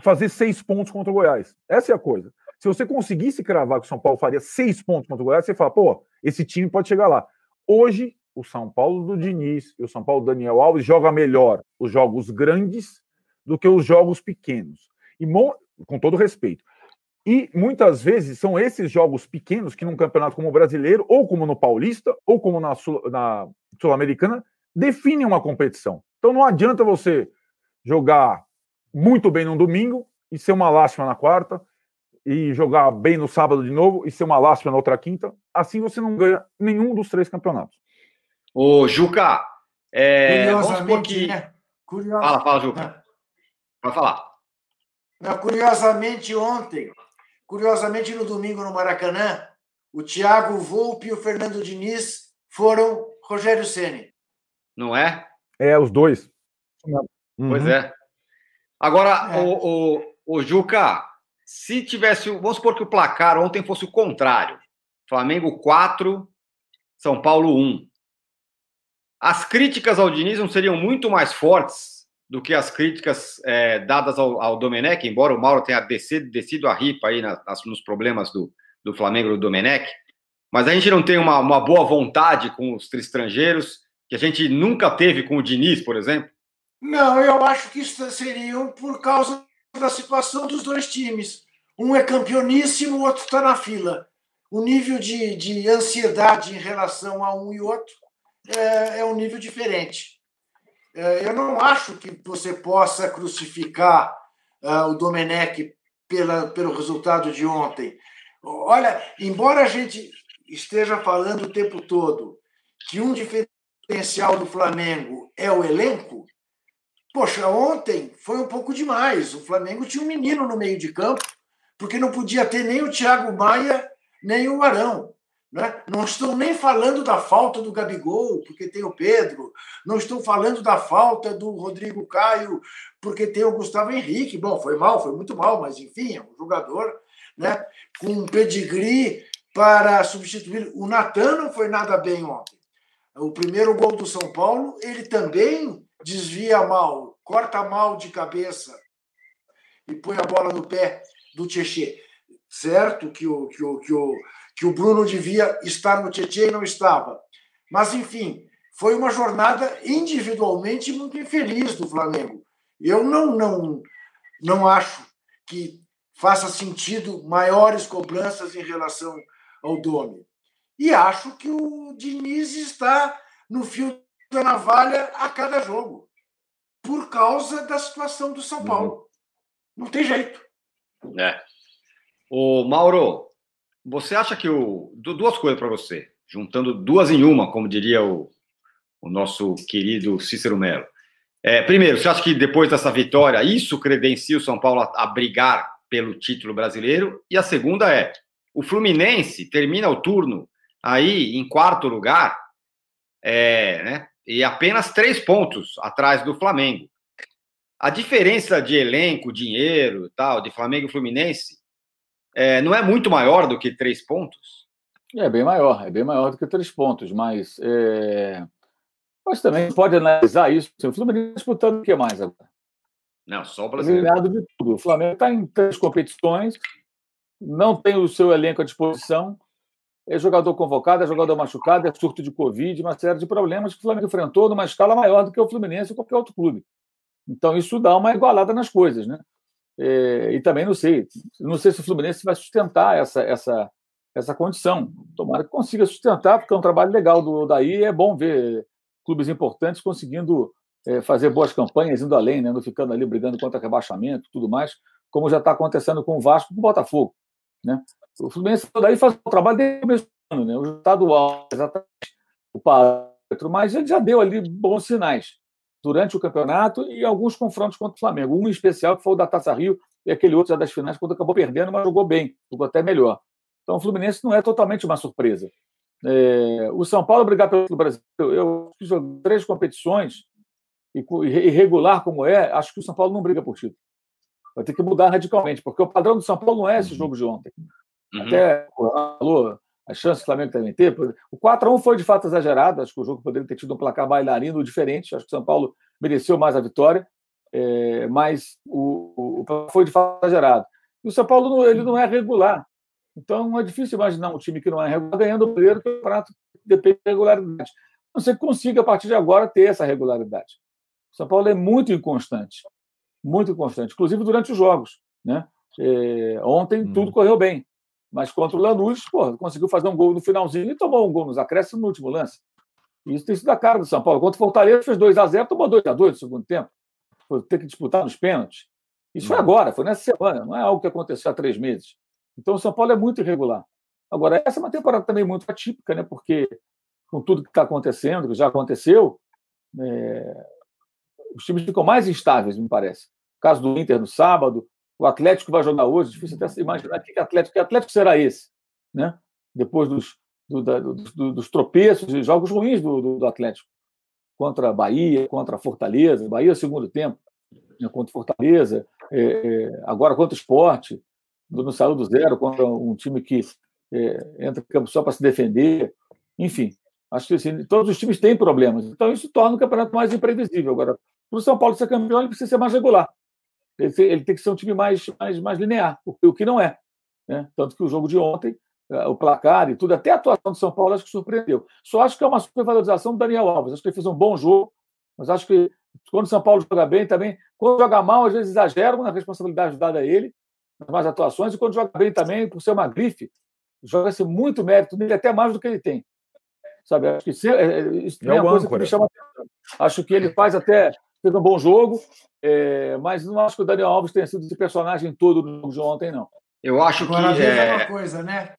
fazer seis pontos contra o Goiás. Essa é a coisa. Se você conseguisse cravar que o São Paulo faria seis pontos contra o Goiás, você fala, pô, esse time pode chegar lá. Hoje, o São Paulo do Diniz e o São Paulo do Daniel Alves joga melhor os jogos grandes do que os jogos pequenos. E com todo respeito. E muitas vezes são esses jogos pequenos que num campeonato como o brasileiro, ou como no Paulista, ou como na, Sul, na Sul-Americana, definem uma competição. Então não adianta você jogar muito bem no domingo e ser uma lástima na quarta, e jogar bem no sábado de novo e ser uma lástima na outra quinta. Assim você não ganha nenhum dos três campeonatos. Ô, Juca, é, vamos supor que... Né? Fala, fala, Juca. Vai falar. Não, curiosamente, ontem, curiosamente no domingo no Maracanã, o Thiago Volpe e o Fernando Diniz foram Rogério Ceni. Não é? É, os dois. Pois uhum. é. Agora, é. O, o, o Juca, se tivesse. Vamos supor que o placar ontem fosse o contrário: Flamengo 4, São Paulo 1. As críticas ao Diniz não seriam muito mais fortes do que as críticas é, dadas ao, ao Domenech, embora o Mauro tenha descido, descido a ripa aí nas, nos problemas do, do Flamengo do Domenech. Mas a gente não tem uma, uma boa vontade com os estrangeiros, que a gente nunca teve com o Diniz, por exemplo? Não, eu acho que isso seria por causa da situação dos dois times. Um é campeoníssimo, o outro está na fila. O nível de, de ansiedade em relação a um e outro é, é um nível diferente. É, eu não acho que você possa crucificar uh, o Domenech pela, pelo resultado de ontem. Olha, embora a gente esteja falando o tempo todo que um diferencial do Flamengo é o elenco, Poxa, ontem foi um pouco demais. O Flamengo tinha um menino no meio de campo, porque não podia ter nem o Thiago Maia, nem o Arão. Né? Não estou nem falando da falta do Gabigol, porque tem o Pedro. Não estou falando da falta do Rodrigo Caio, porque tem o Gustavo Henrique. Bom, foi mal, foi muito mal, mas enfim, é um jogador né, com um pedigree para substituir. O Natan não foi nada bem ontem. O primeiro gol do São Paulo, ele também desvia mal, corta mal de cabeça e põe a bola no pé do Tietchan. Certo que o, que o, que o, que o Bruno devia estar no Tietchan e não estava. Mas, enfim, foi uma jornada individualmente muito infeliz do Flamengo. Eu não, não, não acho que faça sentido maiores cobranças em relação ao Domi. E acho que o Diniz está no fio da navalha a cada jogo, por causa da situação do São Paulo. Uhum. Não tem jeito. É. O Mauro, você acha que o. Duas coisas para você, juntando duas em uma, como diria o, o nosso querido Cícero Melo. É, primeiro, você acha que depois dessa vitória, isso credencia o São Paulo a, a brigar pelo título brasileiro? E a segunda é: o Fluminense termina o turno aí em quarto lugar, é, né, e apenas três pontos atrás do Flamengo. A diferença de elenco, dinheiro tal, de Flamengo e Fluminense, é, não é muito maior do que três pontos? É bem maior, é bem maior do que três pontos, mas, é... mas também pode analisar isso. O Fluminense tá disputando o que mais agora? Não, só o brasileiro. de tudo. O Flamengo está em três competições, não tem o seu elenco à disposição, é jogador convocado, é jogador machucado, é surto de Covid, uma série de problemas que o Flamengo enfrentou numa escala maior do que o Fluminense ou qualquer outro clube. Então, isso dá uma igualada nas coisas, né? É, e também não sei, não sei se o Fluminense vai sustentar essa, essa, essa condição. Tomara que consiga sustentar, porque é um trabalho legal do daí. É bom ver clubes importantes conseguindo é, fazer boas campanhas, indo além, né? não ficando ali brigando contra rebaixamento tudo mais, como já está acontecendo com o Vasco e com o Botafogo. Né? O Fluminense daí faz o trabalho desde o começo do ano, né? o estadual, exatamente o parâmetro, mas ele já deu ali bons sinais durante o campeonato e alguns confrontos contra o Flamengo. Um em especial, que foi o da Taça Rio, e aquele outro já das finais, quando acabou perdendo, mas jogou bem, jogou até melhor. Então o Fluminense não é totalmente uma surpresa. É, o São Paulo brigar pelo Brasil, eu fiz três competições, e irregular como é, acho que o São Paulo não briga por título. Vai ter que mudar radicalmente, porque o padrão do São Paulo não é esse jogo de ontem. Uhum. Até falou a chance do Flamengo também ter. O 4x1 foi de fato exagerado, acho que o jogo poderia ter tido um placar bailarino diferente, acho que o São Paulo mereceu mais a vitória. é, mas o, o, foi de fato exagerado. E o São Paulo ele não é regular. Então é difícil imaginar um time que não é regular ganhando o primeiro campeonato depende da regularidade. Você consiga, a partir de agora, ter essa regularidade. O São Paulo é muito inconstante. Muito inconstante, inclusive durante os jogos. Né? É, ontem hum. tudo correu bem. Mas contra o Lanús, pô, conseguiu fazer um gol no finalzinho e tomou um gol nos acréscimos no último lance. Isso tem sido a cara do São Paulo. Contra o Fortaleza, fez 2 a 0 tomou 2 a 2 no segundo tempo. Foi ter que disputar nos pênaltis. Isso foi agora, foi nessa semana, não é algo que aconteceu há três meses. Então o São Paulo é muito irregular. Agora, essa é uma temporada também muito atípica, né? porque com tudo que está acontecendo, que já aconteceu, é... os times ficam mais instáveis, me parece. O caso do Inter no sábado, o Atlético vai jogar hoje, difícil até se imaginar que Atlético, que Atlético será esse, né? depois dos, do, da, do, dos tropeços e jogos ruins do, do, do Atlético contra a Bahia, contra a Fortaleza, Bahia segundo tempo, né, contra Fortaleza, é, é, agora contra o esporte, no saiu do zero contra um time que é, entra em campo só para se defender. Enfim, acho que assim, todos os times têm problemas. Então isso torna o campeonato mais imprevisível. Agora, para o São Paulo ser campeão, ele precisa ser mais regular. Ele tem, que ser um time mais, mais, mais linear, o, que não é. Né? Tanto que o jogo de ontem é, o placar e tudo, até a atuação do São Paulo, acho que surpreendeu. Só acho que é uma supervalorização do Daniel Alves. Acho que ele fez um bom jogo, mas acho que quando o São Paulo joga bem também, quando joga mal, às vezes exageram na responsabilidade dada a ele, nas mais atuações, e quando joga bem também, por ser uma grife, joga-se muito mérito nele, até mais do que ele tem. Sabe, acho que isso, é, isso é, é uma coisa que me chama atenção. Acho que ele faz até fez um bom jogo, é, mas não acho que o Daniel Alves tenha sido esse personagem todo no jogo de ontem, não. Eu acho Agora, que. É uma coisa, né?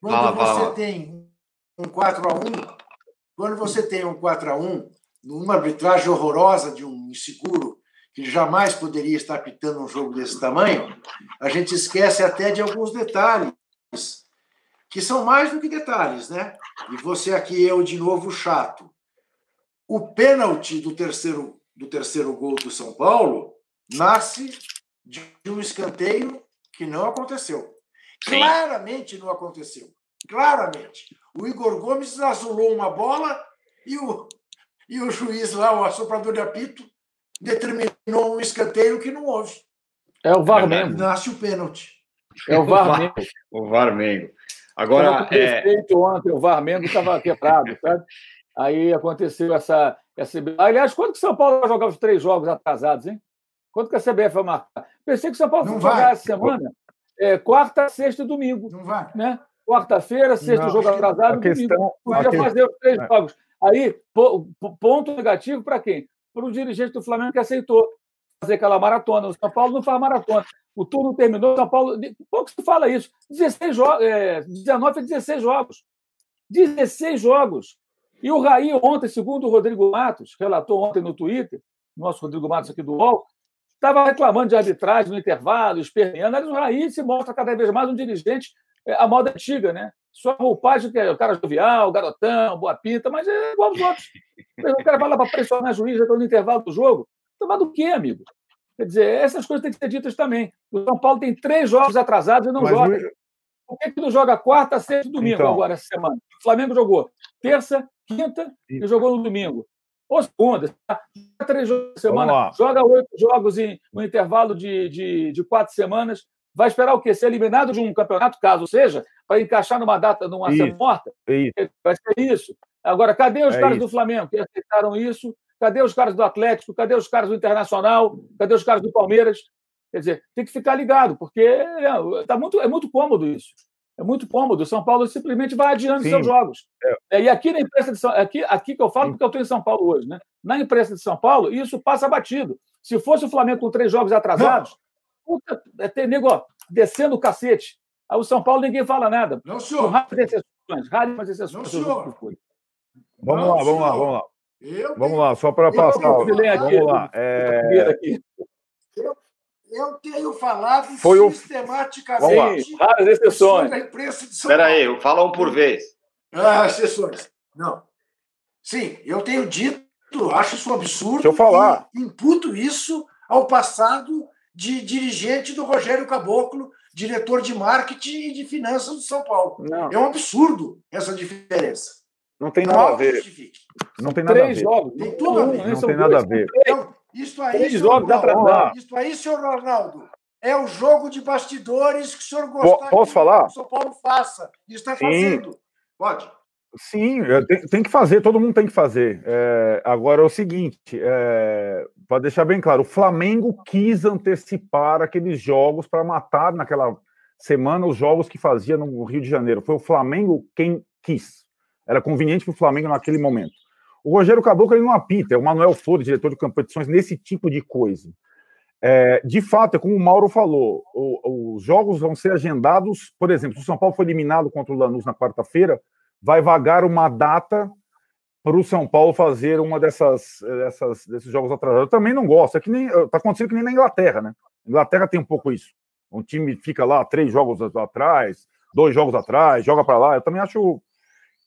Quando fala, você fala. tem um 4 a 1 quando você tem um 4 a 1 numa arbitragem horrorosa de um inseguro que jamais poderia estar pitando um jogo desse tamanho, a gente esquece até de alguns detalhes, que são mais do que detalhes, né? E você aqui, eu de novo chato. O pênalti do terceiro, do terceiro gol do São Paulo nasce de um escanteio que não aconteceu. Claramente não aconteceu. Claramente. O Igor Gomes azulou uma bola e o, e o juiz lá, o assoprador de apito, determinou um escanteio que não houve. É o Varmengo. Nasce o pênalti. É o Varmengo. o Varmengo. Agora, é... ontem, o Varmengo estava quebrado, sabe? Aí aconteceu essa. Aliás, quando que o São Paulo vai jogar os três jogos atrasados, hein? Quando que a CBF vai marcar? Pensei que o São Paulo fosse jogar essa semana é, quarta, sexta e domingo. Não vai. Né? Quarta-feira, sexta, não, jogo atrasado, a questão, Podia fazer os três é. jogos. Aí, ponto negativo para quem? Para o dirigente do Flamengo que aceitou fazer aquela maratona. O São Paulo não faz maratona. O turno terminou, o São Paulo. Pouco se fala isso. 16 jogos, é, 19 a 16 jogos. 16 jogos. E o Raí, ontem, segundo o Rodrigo Matos, relatou ontem no Twitter, nosso Rodrigo Matos aqui do UOL, estava reclamando de arbitragem no intervalo, esperneando. Mas o Raí se mostra cada vez mais um dirigente é, à moda antiga, né? Sua roupagem, que é o cara jovial, garotão, boa pinta, mas é igual aos outros. O cara vai lá para pressionar juiz já no intervalo do jogo. Tomar do quê, amigo? Quer dizer, essas coisas têm que ser ditas também. O São Paulo tem três jogos atrasados e não mas joga. Por que, que não joga quarta, sexta e domingo então... agora, essa semana? O Flamengo jogou terça, quinta e jogou no domingo ou segunda, três jogos por semana, joga oito jogos em um intervalo de, de, de, quatro semanas, vai esperar o quê? Ser eliminado de um campeonato, caso seja, para encaixar numa data, numa semana morta? Isso. Vai ser isso. Agora, cadê os é caras isso. do Flamengo que aceitaram isso? Cadê os caras do Atlético? Cadê os caras do Internacional? Cadê os caras do Palmeiras? Quer dizer, tem que ficar ligado, porque é, tá muito, é muito cômodo isso. É muito cômodo. O São Paulo simplesmente vai adiando Sim. seus jogos. É. é. E aqui na imprensa de São aqui, aqui que eu falo, Sim. porque eu estou em São Paulo hoje, né? Na imprensa de São Paulo, isso passa batido. Se fosse o Flamengo com três jogos atrasados, puta, é ter nego ó, descendo o cacete. Aí o São Paulo ninguém fala nada. Não, senhor. Com raras exceções, raras exceções. Não, senhor. Vamos Não, lá, vamos lá, vamos lá. Eu vamos lá, só para passar. Eu, vamos lá. É... Eu, eu tenho falado Foi o... sistematicamente várias exceções. Espera aí, fala um por vez. Ah, exceções. Não. Sim, eu tenho dito, acho isso um absurdo. Deixa eu falar. imputo isso ao passado de dirigente do Rogério Caboclo, diretor de marketing e de finanças do São Paulo. Não. É um absurdo essa diferença. Não tem nada a ver. Não tem nada Três a ver. jogos. Tem tudo a ver. Não, não tem nada a ver. Então, Isso aí, senhor, não, isso aí, senhor Ronaldo, é o jogo de bastidores que o senhor gosta Posso falar? que o São Paulo faça. Está fazendo. Pode. Sim, tem, tem, que fazer, todo mundo tem que fazer. É, agora é o seguinte, é, para deixar bem claro, o Flamengo quis antecipar aqueles jogos para matar naquela semana os jogos que fazia no Rio de Janeiro. Foi o Flamengo quem quis. Era conveniente para o Flamengo naquele momento. O Rogério Caboclo ele não apita, é o Manuel Flores, diretor de competições, nesse tipo de coisa. É, de fato, é como o Mauro falou, o, os jogos vão ser agendados, por exemplo, se o São Paulo foi eliminado contra o Lanús na quarta-feira, vai vagar uma data para o São Paulo fazer uma dessas, dessas desses jogos atrasados. Eu também não gosto, é que nem está acontecendo que nem na Inglaterra, né? Inglaterra tem um pouco isso. Um time fica lá três jogos atrás, dois jogos atrás, joga para lá. Eu também acho.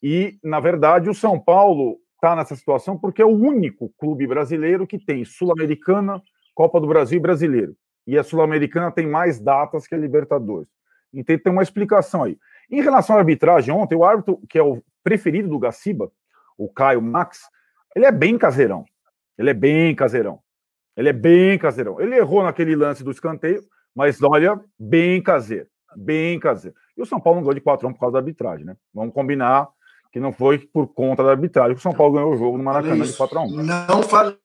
E, na verdade, o São Paulo está nessa situação porque é o único clube brasileiro que tem Sul-Americana, Copa do Brasil e Brasileiro. E a Sul-Americana tem mais datas que a Libertadores. Então tem uma explicação aí. Em relação à arbitragem, ontem, o árbitro, que é o preferido do Gaciba, o Caio Max, ele é bem caseirão. Ele é bem caseirão. Ele é bem caseirão. Ele errou naquele lance do escanteio, mas olha, bem caseiro. Bem caseiro. E o São Paulo não ganhou de 4 1 por causa da arbitragem, né? Vamos combinar que não foi por conta da arbitragem que o São Paulo ganhou o jogo no Maracanã de 4 a 1 Não falei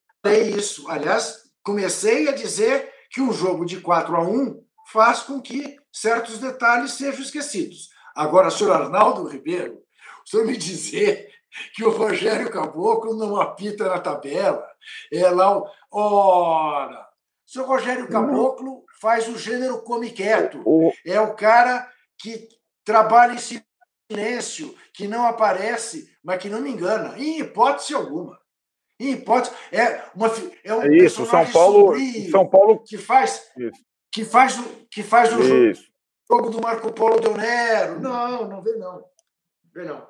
isso. Aliás, comecei a dizer que um jogo de 4 a 1 faz com que certos detalhes sejam esquecidos. Agora, senhor Arnaldo Ribeiro, o senhor me dizer que o Rogério Caboclo não apita na tabela, é lá o. Ora! O senhor Rogério Caboclo faz o gênero come quieto. É o cara que trabalha em silêncio, que não aparece, mas que não me engana, em hipótese alguma. Em hipótese, é uma é um é isso, São Paulo, São Paulo que faz isso. que faz que faz o jogo, jogo do Marco Polo Del Nero. Não, não vê não. Vê não.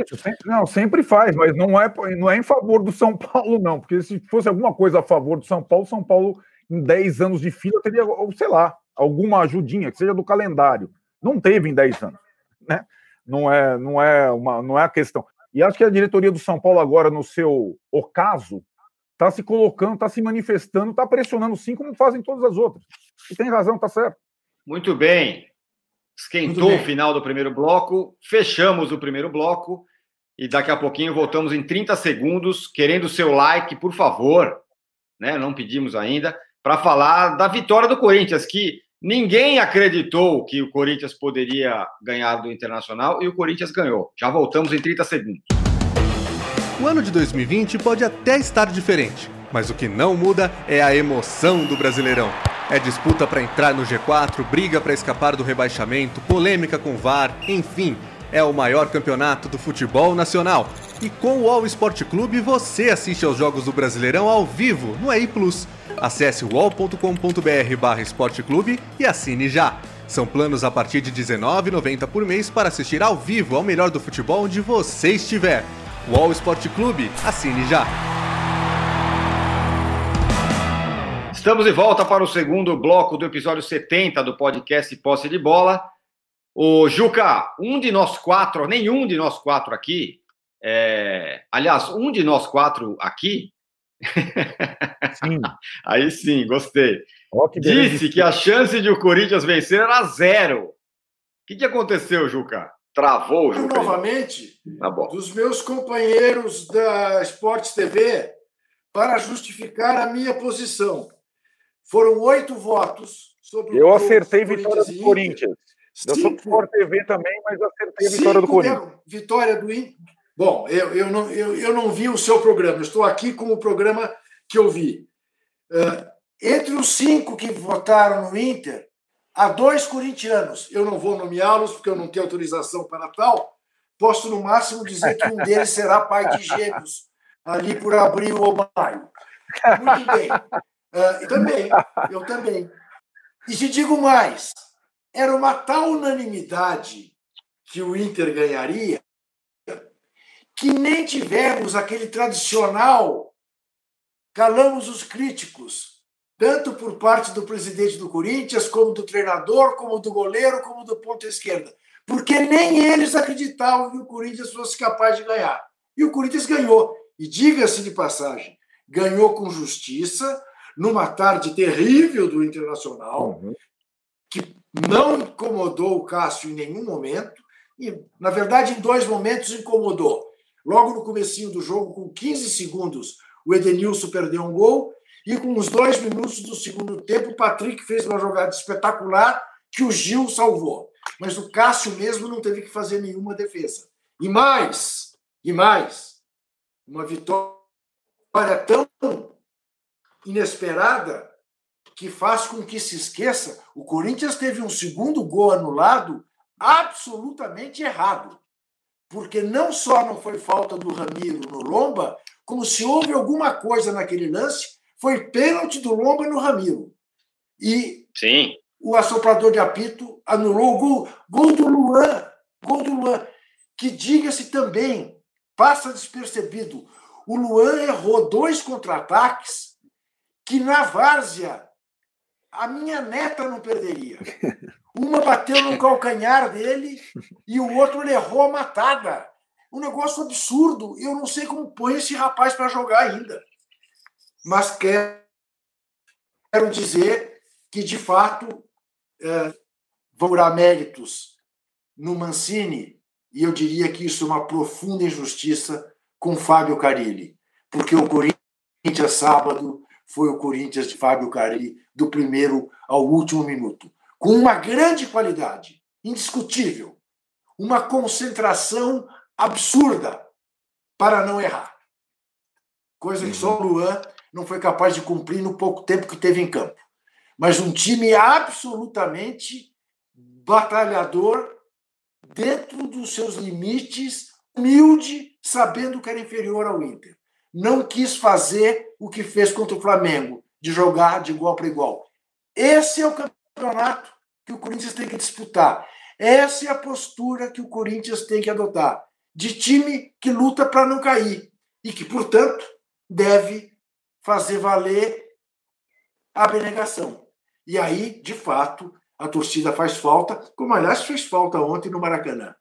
Isso, sempre, não, sempre faz, mas não é, não é em favor do São Paulo, não, porque se fosse alguma coisa a favor do São Paulo, São Paulo, em 10 anos de fila, teria, sei lá, alguma ajudinha, que seja do calendário. Não teve em 10 anos, né? Não é, não é, uma, não é a questão. E acho que a diretoria do São Paulo agora, no seu ocaso, está se colocando, está se manifestando, está pressionando sim, como fazem todas as outras. E tem razão, está certo. Muito bem. Esquentou o final do primeiro bloco, fechamos o primeiro bloco e daqui a pouquinho voltamos em 30 segundos, querendo o seu like, por favor, né? Não pedimos ainda, para falar da vitória do Corinthians, que ninguém acreditou que o Corinthians poderia ganhar do Internacional e o Corinthians ganhou. Já voltamos em 30 segundos. O ano de 2020 pode até estar diferente, mas o que não muda é a emoção do Brasileirão. É disputa para entrar no G4, briga para escapar do rebaixamento, polêmica com VAR, enfim, é o maior campeonato do futebol nacional. E com o All Sport Clube você assiste aos jogos do Brasileirão ao vivo no EI Plus. Acesse wall.com.br esporteclube e assine já. São planos a partir de R$19,90 por mês para assistir ao vivo ao melhor do futebol onde você estiver. Wall Sport Clube, assine já. Estamos de volta para o segundo bloco do episódio 70 do podcast Posse de Bola. O Juca, um de nós quatro, nenhum de nós quatro aqui, é... aliás, um de nós quatro aqui, sim. aí sim, gostei, oh, que disse que a chance de o Corinthians vencer era zero. O que, que aconteceu, Juca? Travou, Juca? Novamente, tá dos meus companheiros da Esportes TV para justificar a minha posição. Foram oito votos sobre Eu acertei vitória do Corinthians. Eu sou Sport TV também, mas acertei a vitória do Corinthians. Vitória do Inter. Bom, eu, eu, não, eu, eu não vi o seu programa, estou aqui com o programa que eu vi. Uh, entre os cinco que votaram no Inter, há dois corintianos. Eu não vou nomeá-los porque eu não tenho autorização para tal. Posso, no máximo, dizer que um deles será pai de gêmeos ali por abril ou maio. Muito bem. Uh, também, eu também. E te digo mais: era uma tal unanimidade que o Inter ganharia que nem tivemos aquele tradicional calamos os críticos, tanto por parte do presidente do Corinthians, como do treinador, como do goleiro, como do ponto esquerda, porque nem eles acreditavam que o Corinthians fosse capaz de ganhar. E o Corinthians ganhou. E diga-se de passagem, ganhou com justiça, numa tarde terrível do Internacional, uhum. Não incomodou o Cássio em nenhum momento, e, na verdade, em dois momentos incomodou. Logo no comecinho do jogo, com 15 segundos, o Edenilson perdeu um gol, e com os dois minutos do segundo tempo, o Patrick fez uma jogada espetacular que o Gil salvou. Mas o Cássio mesmo não teve que fazer nenhuma defesa. E mais, e mais, uma vitória tão inesperada que faz com que se esqueça, o Corinthians teve um segundo gol anulado absolutamente errado. Porque não só não foi falta do Ramiro no Lomba, como se houve alguma coisa naquele lance, foi pênalti do Lomba no Ramiro. E Sim. o assoprador de apito anulou o gol, gol do Luan, gol do Luan, que diga-se também, passa despercebido. O Luan errou dois contra-ataques que na várzea a minha neta não perderia. Uma bateu no calcanhar dele e o outro errou a matada. Um negócio absurdo. Eu não sei como põe esse rapaz para jogar ainda. Mas quero dizer que, de fato, é, vão dar méritos no Mancini, e eu diria que isso é uma profunda injustiça com Fábio Carilli, porque o Corinthians, sábado, foi o Corinthians de Fábio Carilli, do primeiro ao último minuto com uma grande qualidade, indiscutível, uma concentração absurda para não errar. Coisa que só o Luan não foi capaz de cumprir no pouco tempo que teve em campo. Mas um time absolutamente batalhador, dentro dos seus limites, humilde, sabendo que era inferior ao Inter. Não quis fazer o que fez contra o Flamengo, de jogar de igual para igual. Esse é o campeonato que o Corinthians tem que disputar. Essa é a postura que o Corinthians tem que adotar, de time que luta para não cair e que, portanto, deve fazer valer a abnegação. E aí, de fato, a torcida faz falta, como aliás fez falta ontem no Maracanã,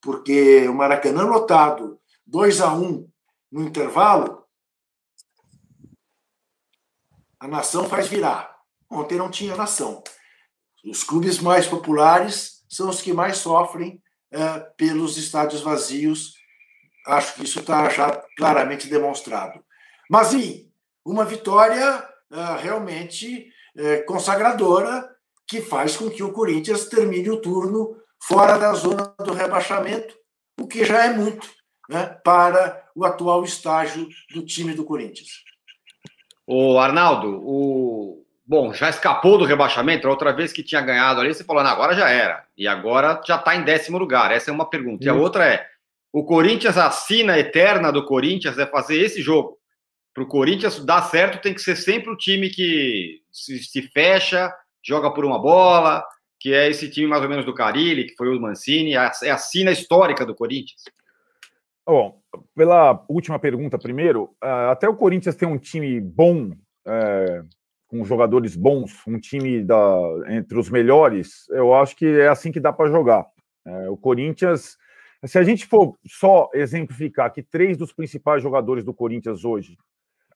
porque o Maracanã lotado 2 a 1 no intervalo, a nação faz virar. Ontem não tinha nação. Os clubes mais populares são os que mais sofrem é, pelos estádios vazios. Acho que isso está já claramente demonstrado. Mas, sim, uma vitória é, realmente é, consagradora que faz com que o Corinthians termine o turno fora da zona do rebaixamento, o que já é muito né, para o atual estágio do time do Corinthians. O Arnaldo, o, Bom, já escapou do rebaixamento. A outra vez que tinha ganhado ali, você falou, não, agora já era. E agora já está em décimo lugar. Essa é uma pergunta. E a outra é: o Corinthians, a sina eterna do Corinthians é fazer esse jogo. Para o Corinthians dar certo, tem que ser sempre o time que se, se, fecha, joga por uma bola, que é esse time mais ou menos do Carilli, que foi o Mancini, é a, é a sina histórica do Corinthians. Bom, pela última pergunta primeiro, ah, até o Corinthians tem um time bom é, com jogadores bons, um time da, entre os melhores, eu acho que é assim que dá para jogar. É, o Corinthians, se a gente for só exemplificar que três dos principais jogadores do Corinthians hoje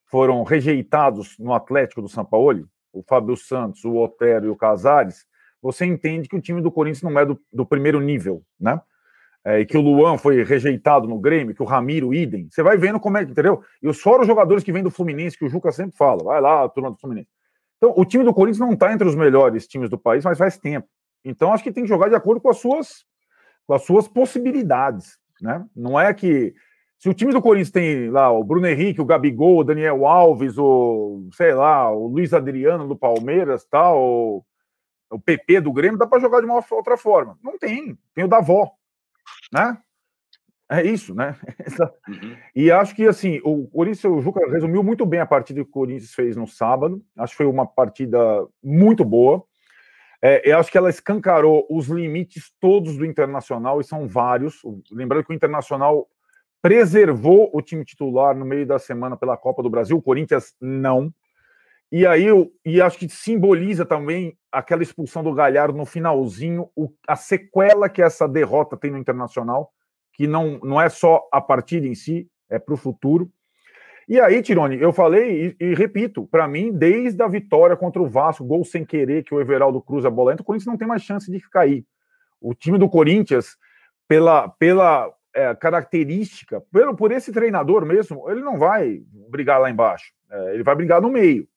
foram rejeitados no Atlético do São Paulo, o Fábio Santos, o Otero e o Casares, você entende que o time do Corinthians não é do, do primeiro nível, né? É, e que o Luan foi rejeitado no Grêmio, que o Ramiro, idem. Você vai vendo como é que, entendeu? E os fora os jogadores que vêm do Fluminense, que o Juca sempre fala, vai lá, turma do Fluminense. Então, o time do Corinthians não está entre os melhores times do país, mas faz tempo. Então, acho que tem que jogar de acordo com as suas, com as suas possibilidades. Né? Não é que. Se o time do Corinthians tem lá o Bruno Henrique, o Gabigol, o Daniel Alves, o, sei lá, o Luiz Adriano do Palmeiras, tal, o, o PP do Grêmio, dá para jogar de uma outra forma. Não tem. Tem o Davó. Né? É isso, né? Uhum. E acho que assim, o Corinthians, o Juca resumiu muito bem a partida que o Corinthians fez no sábado. Acho que foi uma partida muito boa. É, eu acho que ela escancarou os limites todos do Internacional, e são vários. Lembrando que o Internacional preservou o time titular no meio da semana pela Copa do Brasil, o Corinthians não. E aí, eu, e acho que simboliza também aquela expulsão do Galhardo no finalzinho, o, a sequela que essa derrota tem no Internacional que não, não é só a partida em si, é para o futuro. E aí, Tirone, eu falei e, e repito, para mim, desde a vitória contra o Vasco, gol sem querer que o Everaldo cruza a bola, então o Corinthians não tem mais chance de cair. O time do Corinthians, pela, pela é, característica, pelo, por esse treinador mesmo, ele não vai brigar lá embaixo, é, ele vai brigar no meio.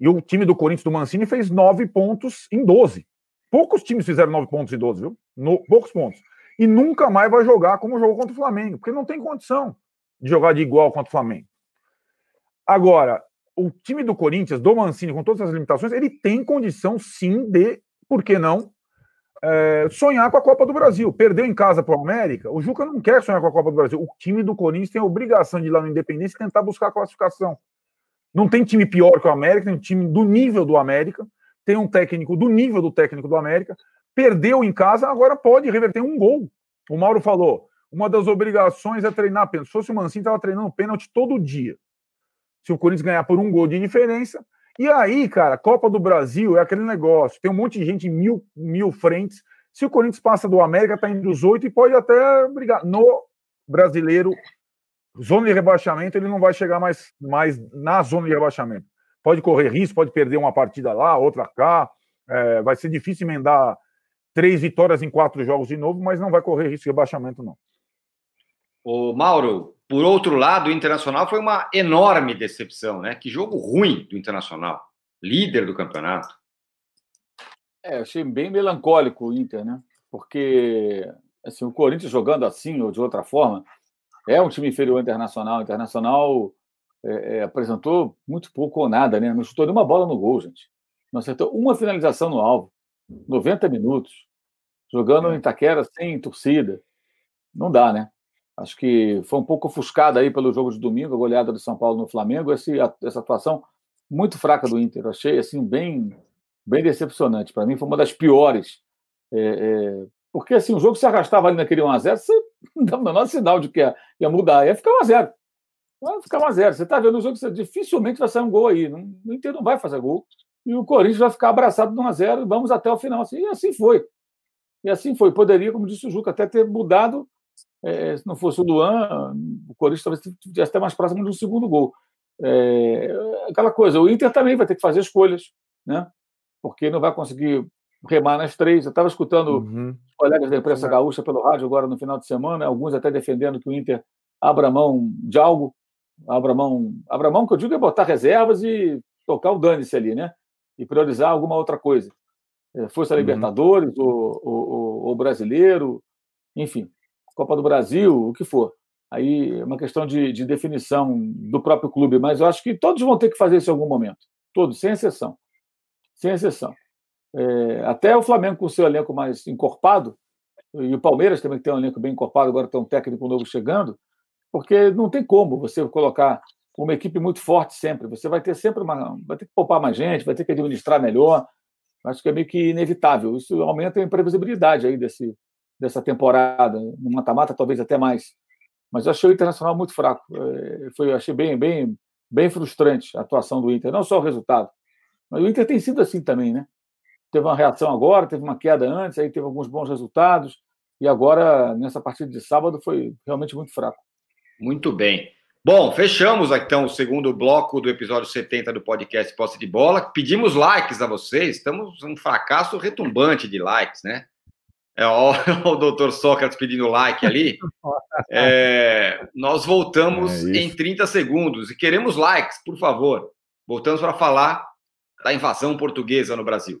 E o time do Corinthians do Mancini fez nove pontos em 12. Poucos times fizeram nove pontos em 12, viu? No, poucos pontos. E nunca mais vai jogar como jogou contra o Flamengo, porque não tem condição de jogar de igual contra o Flamengo. Agora, o time do Corinthians, do Mancini, com todas as limitações, ele tem condição sim de, por que não, é, sonhar com a Copa do Brasil. Perdeu em casa para o América, o Juca não quer sonhar com a Copa do Brasil. O time do Corinthians tem a obrigação de ir lá no Independência e tentar buscar a classificação. Não tem time pior que o América, tem um time do nível do América, tem um técnico do nível do técnico do América. Perdeu em casa, agora pode reverter um gol. O Mauro falou: uma das obrigações é treinar pênalti. Se fosse o Mancini, estava treinando pênalti todo dia. Se o Corinthians ganhar por um gol de diferença. E aí, cara, Copa do Brasil é aquele negócio. Tem um monte de gente em mil, mil frentes. Se o Corinthians passa do América, está indo dos oito e pode até brigar. No brasileiro, zona de rebaixamento, ele não vai chegar mais, mais na zona de rebaixamento. Pode correr risco, pode perder uma partida lá, outra cá. É, vai ser difícil emendar três vitórias em quatro jogos de novo, mas não vai correr risco de rebaixamento, não. O Mauro, por outro lado, o Internacional foi uma enorme decepção, né? Que jogo ruim do Internacional, líder do campeonato. É, achei bem melancólico o Inter, né? Porque assim, o Corinthians jogando assim ou de outra forma, é um time inferior ao Internacional. O Internacional é, é, apresentou muito pouco ou nada, né? Não chutou nenhuma bola no gol, gente. Não acertou uma finalização no alvo. 90 minutos. Jogando é. em Itaquera sem torcida. Não dá, né? Acho que foi um pouco ofuscada aí pelo jogo de domingo, a goleada do São Paulo no Flamengo, esse, essa atuação muito fraca do Inter. achei assim bem, bem decepcionante. Para mim foi uma das piores. É, é, porque assim, o jogo se arrastava ali naquele 1x0, você não dá o menor sinal de que ia, mudar, ia ficar 1x0. Vai ficar 1x0. Você está vendo o jogo, você dificilmente vai sair um gol aí. Não, o Inter não vai fazer gol. E o Corinthians vai ficar abraçado no 1x0 e vamos até o final. Assim, e assim foi. E assim foi. Poderia, como disse o Juca, até ter mudado. É, se não fosse o Luan, o Corinthians talvez estivesse até mais próximo de um segundo gol. É, aquela coisa, o Inter também vai ter que fazer escolhas, né? porque não vai conseguir remar nas três. Eu estava escutando uhum. colegas da imprensa gaúcha pelo rádio agora no final de semana, alguns até defendendo que o Inter abra mão de algo, abra mão, abra mão que eu digo é botar reservas e tocar o dane-se ali, né? E priorizar alguma outra coisa. É, Força uhum. Libertadores, ou, ou, ou brasileiro, enfim, Copa do Brasil, o que for. Aí é uma questão de, de definição do próprio clube, mas eu acho que todos vão ter que fazer isso em algum momento. Todos, sem exceção. Sem exceção. É, até o Flamengo com o seu elenco mais encorpado, e o Palmeiras também tem um elenco bem encorpado, agora tem um técnico novo chegando, porque não tem como você colocar uma equipe muito forte sempre. Você vai ter sempre uma. Vai ter que poupar mais gente, vai ter que administrar melhor. Acho que é meio que inevitável. Isso aumenta a imprevisibilidade aí desse, dessa temporada. No mata-mata, talvez até mais. Mas eu achei o Internacional muito fraco. É, foi, achei bem, bem, bem frustrante a atuação do Inter. Não só o resultado. Mas o Inter tem sido assim também, né? Teve uma reação agora, teve uma queda antes, aí teve alguns bons resultados, e agora, nessa partida de sábado, foi realmente muito fraco. Muito bem. Bom, fechamos então o segundo bloco do episódio 70 do podcast Posse de Bola. Pedimos likes a vocês, estamos um fracasso retumbante de likes, né? É, ó, o doutor Sócrates pedindo like ali. É, nós voltamos é em 30 segundos e queremos likes, por favor. Voltamos para falar da invasão portuguesa no Brasil.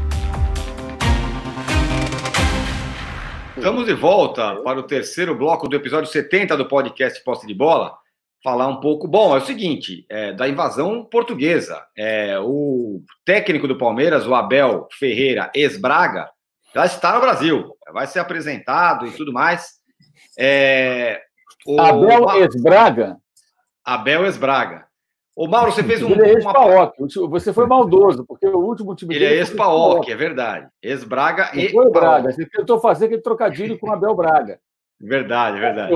Estamos de volta para o terceiro bloco do episódio 70 do podcast Posse de Bola. Falar um pouco. Bom, é o seguinte: é, da invasão portuguesa. É, o técnico do Palmeiras, o Abel Ferreira Esbraga, já está no Brasil. Vai ser apresentado e tudo mais. É, o... Abel Esbraga? Abel Esbraga. Ô, Mauro, você fez um. Ele é ex-Paok. Você foi maldoso, porque o último time Ele é ex-Paok, é verdade. Ex-Braga e. Foi Braga. Você tentou fazer aquele trocadilho com Abel Braga. Verdade, verdade.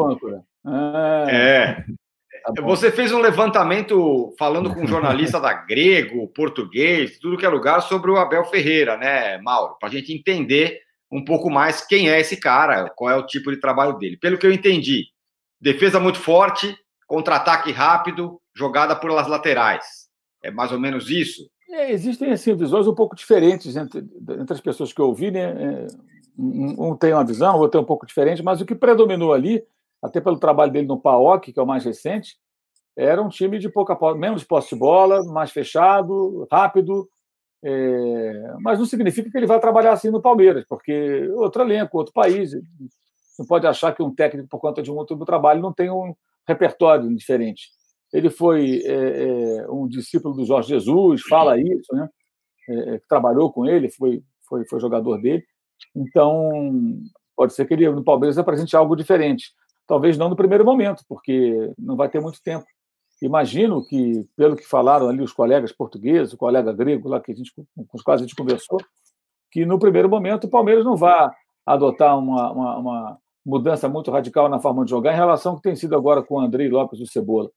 Ah, é. Tá você fez um levantamento falando com um jornalista da Grego, português, tudo que é lugar, sobre o Abel Ferreira, né, Mauro? Para a gente entender um pouco mais quem é esse cara, qual é o tipo de trabalho dele. Pelo que eu entendi, defesa muito forte, contra-ataque rápido, jogada por las laterais. É mais ou menos isso? É, existem assim, visões um pouco diferentes entre, entre as pessoas que eu ouvi, né? É, um tem uma visão, outro tem um pouco diferente, mas o que predominou ali, até pelo trabalho dele no PAOC, que é o mais recente, era um time de pouca menos posse de bola, mais fechado, rápido, é, mas não significa que ele vai trabalhar assim no Palmeiras, porque outro elenco, outro país. Não pode achar que um técnico, por conta de um outro trabalho, não tem um repertório diferente. Ele foi é, é, um discípulo do Jorge Jesus, fala isso, né? É, trabalhou com ele, foi, foi, foi jogador dele. Então, pode ser que ele no Palmeiras apresente algo diferente. Talvez não no primeiro momento, porque não vai ter muito tempo. Imagino que, pelo que falaram ali os colegas portugueses, o colega grego lá que a gente, com os quais a gente conversou, que no primeiro momento o Palmeiras não vai adotar uma, uma, uma mudança muito radical na forma de jogar em relação ao que tem sido agora com o Andrei Lopes do Cebola.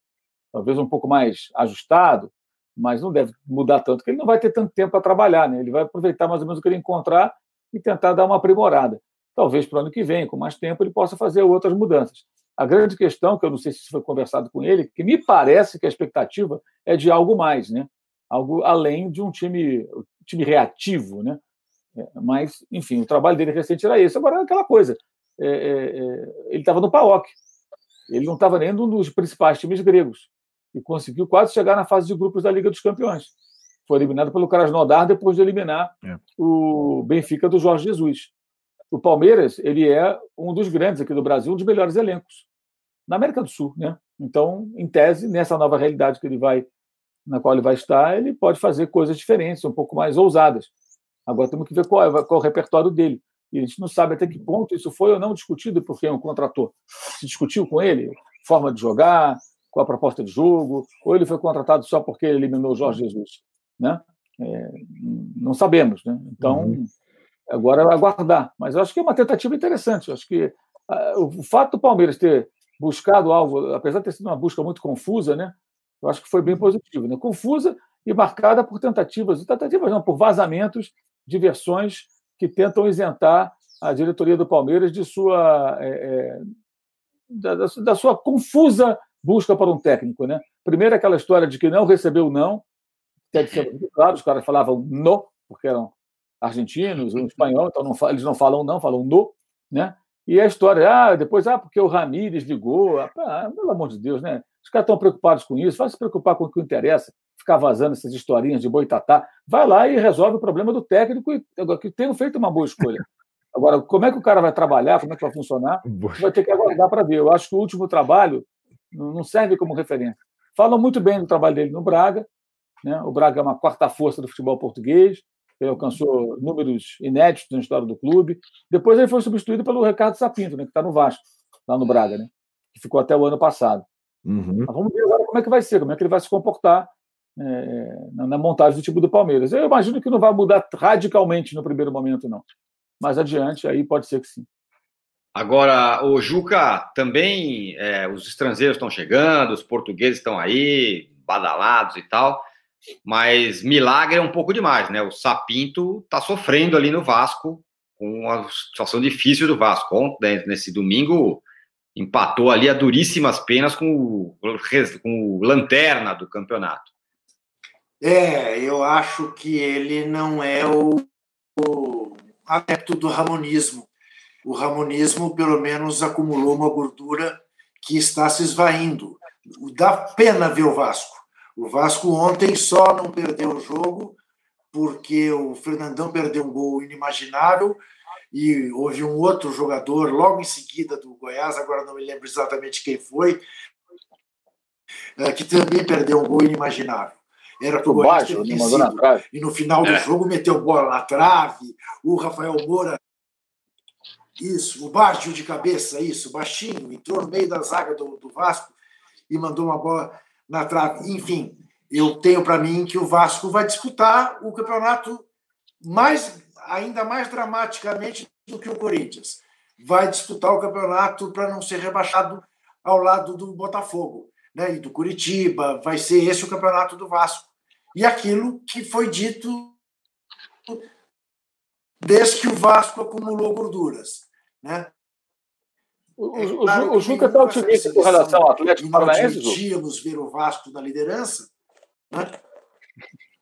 Talvez um pouco mais ajustado, mas não deve mudar tanto, porque ele não vai ter tanto tempo para trabalhar, né? ele vai aproveitar mais ou menos o que ele encontrar e tentar dar uma aprimorada. Talvez para o ano que vem, com mais tempo, ele possa fazer outras mudanças. A grande questão, que eu não sei se foi conversado com ele, que me parece que a expectativa é de algo mais, né? algo além de um time, um time reativo. Né? É, mas, enfim, o trabalho dele recente era esse. Agora, é aquela coisa, é, é, é ele estava no PAOK, ele não estava nem um dos principais times gregos e conseguiu quase chegar na fase de grupos da Liga dos Campeões. Foi eliminado pelo Krasnodar depois de eliminar é. o Benfica do Jorge Jesus. O Palmeiras ele é um dos grandes aqui do Brasil, um dos melhores elencos na América do Sul, né? Então, em tese, nessa nova realidade que ele vai, na qual ele vai estar, ele pode fazer coisas diferentes, um pouco mais ousadas. Agora temos que ver qual é, qual é o repertório dele. E a gente não sabe até que ponto isso foi ou não discutido por quem o contratou. Se discutiu com ele forma de jogar, qual a proposta de jogo, ou ele foi contratado só porque ele eliminou o Jorge Jesus, né? É, não sabemos, né? Então, uhum. agora é aguardar. Mas acho que é uma tentativa interessante. Eu acho que uh, o fato do Palmeiras ter buscado algo, apesar de ter sido uma busca muito confusa, né? Eu acho que foi bem positivo, né? Confusa e marcada por tentativas, tentativas não, por vazamentos de versões que tentam isentar a diretoria do Palmeiras de sua é, é da, da, sua confusa busca para um técnico, né? Primeiro aquela história de que não recebeu não, que ser muito claro, os caras falavam no, porque eram argentinos, um espanhol, então não, eles não falam não, falam no, né? E a história, ah, depois, ah, porque o Ramírez ligou, ah, pelo amor de Deus, né? Os caras estão preocupados com isso, vai se preocupar com o que interessa, ficar vazando essas historinhas de boitatá. Vai lá e resolve o problema do técnico e que tenham feito uma boa escolha. Agora, como é que o cara vai trabalhar, como é que vai funcionar, vai ter que aguardar para ver. Eu acho que o último trabalho não serve como referência. Falam muito bem do trabalho dele no Braga, né? o Braga é uma quarta força do futebol português, ele alcançou números inéditos na história do clube. Depois ele foi substituído pelo Ricardo Sapinto, né, que está no Vasco, lá no Braga, né, que ficou até o ano passado. Uhum. vamos ver agora como é que vai ser, como é que ele vai se comportar é, na, na, montagem do time do Palmeiras. Eu imagino que não vai mudar radicalmente no primeiro momento, não. Mas adiante, aí pode ser que sim. Agora, o Juca, também é, os estrangeiros estão chegando, os portugueses estão aí, badalados e tal. Mas milagre é um pouco demais, né? O Sapinto está sofrendo ali no Vasco, com uma situação difícil do Vasco. Ontem, nesse domingo, empatou ali a duríssimas penas com o, com o lanterna do campeonato. É, eu acho que ele não é o, o adepto do ramonismo. O ramonismo, pelo menos, acumulou uma gordura que está se esvaindo. Dá pena ver o Vasco. O Vasco ontem só não perdeu o jogo porque o Fernandão perdeu um gol inimaginável e houve um outro jogador logo em seguida do Goiás, agora não me lembro exatamente quem foi, é, que também perdeu um gol inimaginável. Era para o Goiás ter vencido. E no final do é. jogo meteu bola na trave. O Rafael Moura isso, o Baggio de cabeça, isso, baixinho, entrou no meio da zaga do, do Vasco e mandou uma bola na trave. Enfim, eu tenho para mim que o Vasco vai disputar o campeonato mais ainda mais dramaticamente do que o Corinthians. Vai disputar o campeonato para não ser rebaixado ao lado do Botafogo né, e do Curitiba. Vai ser esse o campeonato do Vasco. E aquilo que foi dito desde que o Vasco acumulou gorduras. Né? O, é claro o, o Juca está otimista com relação ao Atlético Paranaense? Não ver o Vasco na liderança. Né?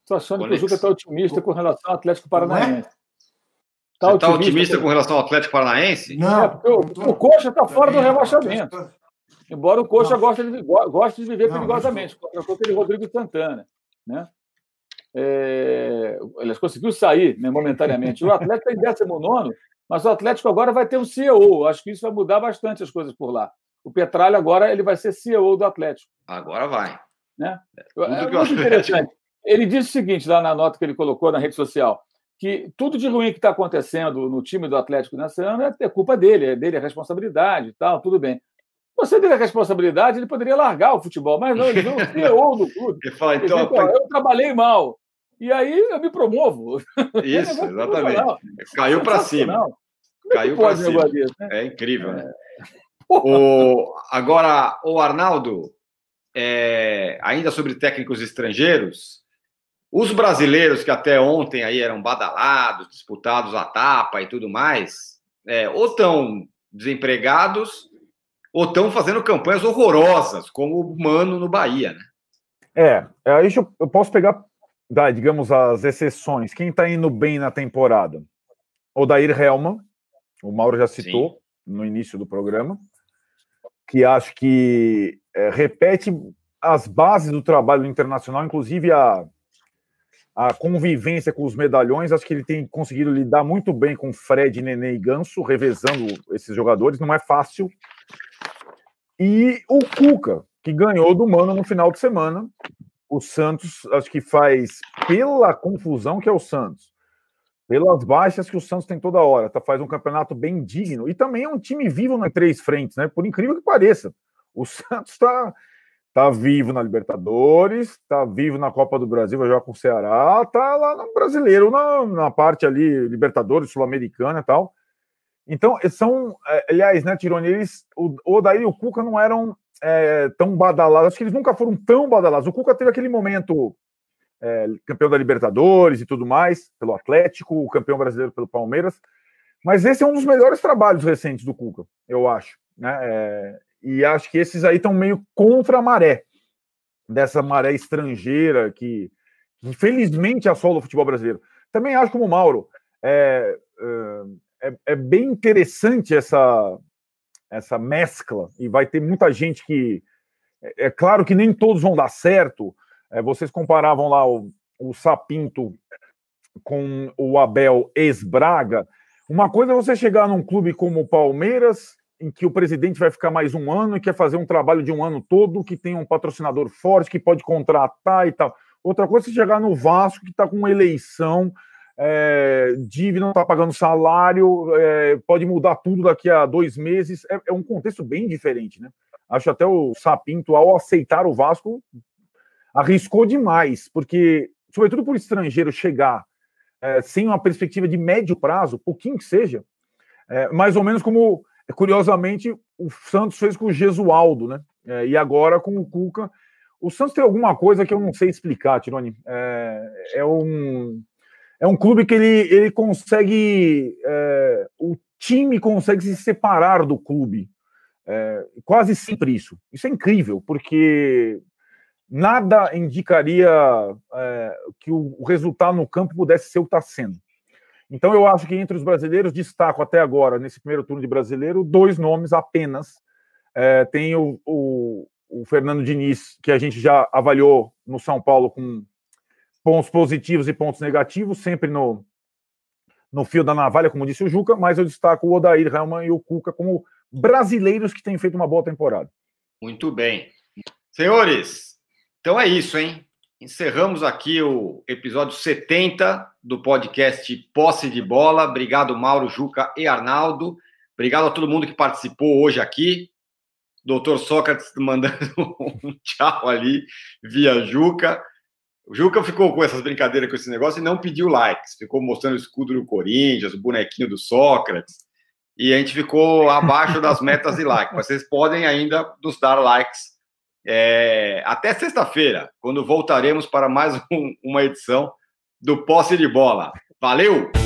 Estou achando que o Juca está otimista com relação ao Atlético Paranaense. Está otimista, tá otimista com relação ao Atlético Paranaense? Não, é porque o, o Coxa está fora do rebaixamento. Embora o Coxa goste de, goste de viver não, perigosamente, contra aquele Rodrigo Santana. Né? É, eles conseguiu sair né, momentaneamente. O Atlético está em 19, mas o Atlético agora vai ter um CEO. Acho que isso vai mudar bastante as coisas por lá. O Petralha agora ele vai ser CEO do Atlético. Agora vai. Né? É, é muito interessante. Ele disse o seguinte lá na nota que ele colocou na rede social, que tudo de ruim que está acontecendo no time do Atlético nesse ano é culpa dele, é dele a responsabilidade e tal, tudo bem. Você dele a responsabilidade, ele poderia largar o futebol, mas não, ele virou o CEO do clube. Ele fala, então, eu trabalhei mal. E aí eu me promovo. Isso, exatamente. Caiu para cima. É Caiu para cima. Né? É incrível, né? O, agora, o Arnaldo, é, ainda sobre técnicos estrangeiros, os brasileiros que até ontem aí eram badalados, disputados a tapa e tudo mais, é, ou estão desempregados ou estão fazendo campanhas horrorosas, como o Mano no Bahia, né? É, aí eu posso pegar da, digamos, as exceções, quem está indo bem na temporada? O Dair Helman, o Mauro já citou Sim. no início do programa, que acho que é, repete as bases do trabalho internacional, inclusive a, a convivência com os medalhões. Acho que ele tem conseguido lidar muito bem com Fred, Nenê e Ganso, revezando esses jogadores, não é fácil. E o Cuca, que ganhou do Mano no final de semana, o Santos, acho que faz pela confusão que é o Santos, pelas baixas que o Santos tem toda hora, tá, faz um campeonato bem digno e também é um time vivo nas três frentes, né? Por incrível que pareça, o Santos está tá vivo na Libertadores, tá vivo na Copa do Brasil, vai jogar com o Ceará, tá lá no Brasileiro, na, na parte ali Libertadores, Sul-Americana e tal. Então, são, é, aliás, né, Tironi, eles, o Odair e o Cuca não eram é, tão badalados, acho que eles nunca foram tão badalados. O Cuca teve aquele momento é, campeão da Libertadores e tudo mais, pelo Atlético, o campeão brasileiro pelo Palmeiras, mas esse é um dos melhores trabalhos recentes do Cuca, eu acho. Né? É, e acho que esses aí estão meio contra a maré, dessa maré estrangeira que, infelizmente assola o futebol brasileiro. Também acho como o Mauro, é, é, é, é bem interessante essa, essa mescla, e vai ter muita gente que. É, é claro que nem todos vão dar certo. É, vocês comparavam lá o, o Sapinto com o Abel ex-Braga. Uma coisa é você chegar num clube como o Palmeiras, em que o presidente vai ficar mais um ano e quer fazer um trabalho de um ano todo, que tem um patrocinador forte, que pode contratar e tal. Outra coisa é chegar no Vasco, que está com uma eleição, é, dívida, não está pagando salário, é, pode mudar tudo daqui a dois meses. É, é, um contexto bem diferente, né? Acho até o Sapinto, ao aceitar o Vasco, arriscou demais, porque, sobretudo por estrangeiro chegar é, sem uma perspectiva de médio prazo, pouquinho que seja, é, mais ou menos como, curiosamente, o Santos fez com o Gesualdo, né? É, e agora com o Cuca. O Santos tem alguma coisa que eu não sei explicar, Tironi. é um é um clube que ele, ele consegue. É, o time consegue se separar do clube. É, quase sempre isso. Isso é incrível, porque nada indicaria é, que o, o, resultado no campo pudesse ser o que está sendo. Então, eu acho que entre os brasileiros, destaco até agora, nesse primeiro turno de brasileiro, dois nomes apenas. É, tem o, o, o Fernando Diniz, que a gente já avaliou no São Paulo com pontos positivos e pontos negativos, sempre no, no fio da navalha, como disse o Juca, mas eu destaco o Odair Helman e o Cuca como brasileiros que têm feito uma boa temporada. Muito bem. Senhores, então é isso, hein? Encerramos aqui o episódio 70 do podcast Posse de Bola. Obrigado, Mauro, Juca e Arnaldo. Obrigado a todo mundo que participou hoje aqui. Doutor Sócrates mandando um tchau ali via Juca. O Juca ficou com essas brincadeiras com esse negócio e não pediu likes. Ficou mostrando o escudo do Corinthians, o bonequinho do Sócrates. E a gente ficou abaixo das metas de like. Mas vocês podem ainda nos dar likes é, até sexta-feira, quando voltaremos para mais um, uma edição do Posse de Bola. Valeu!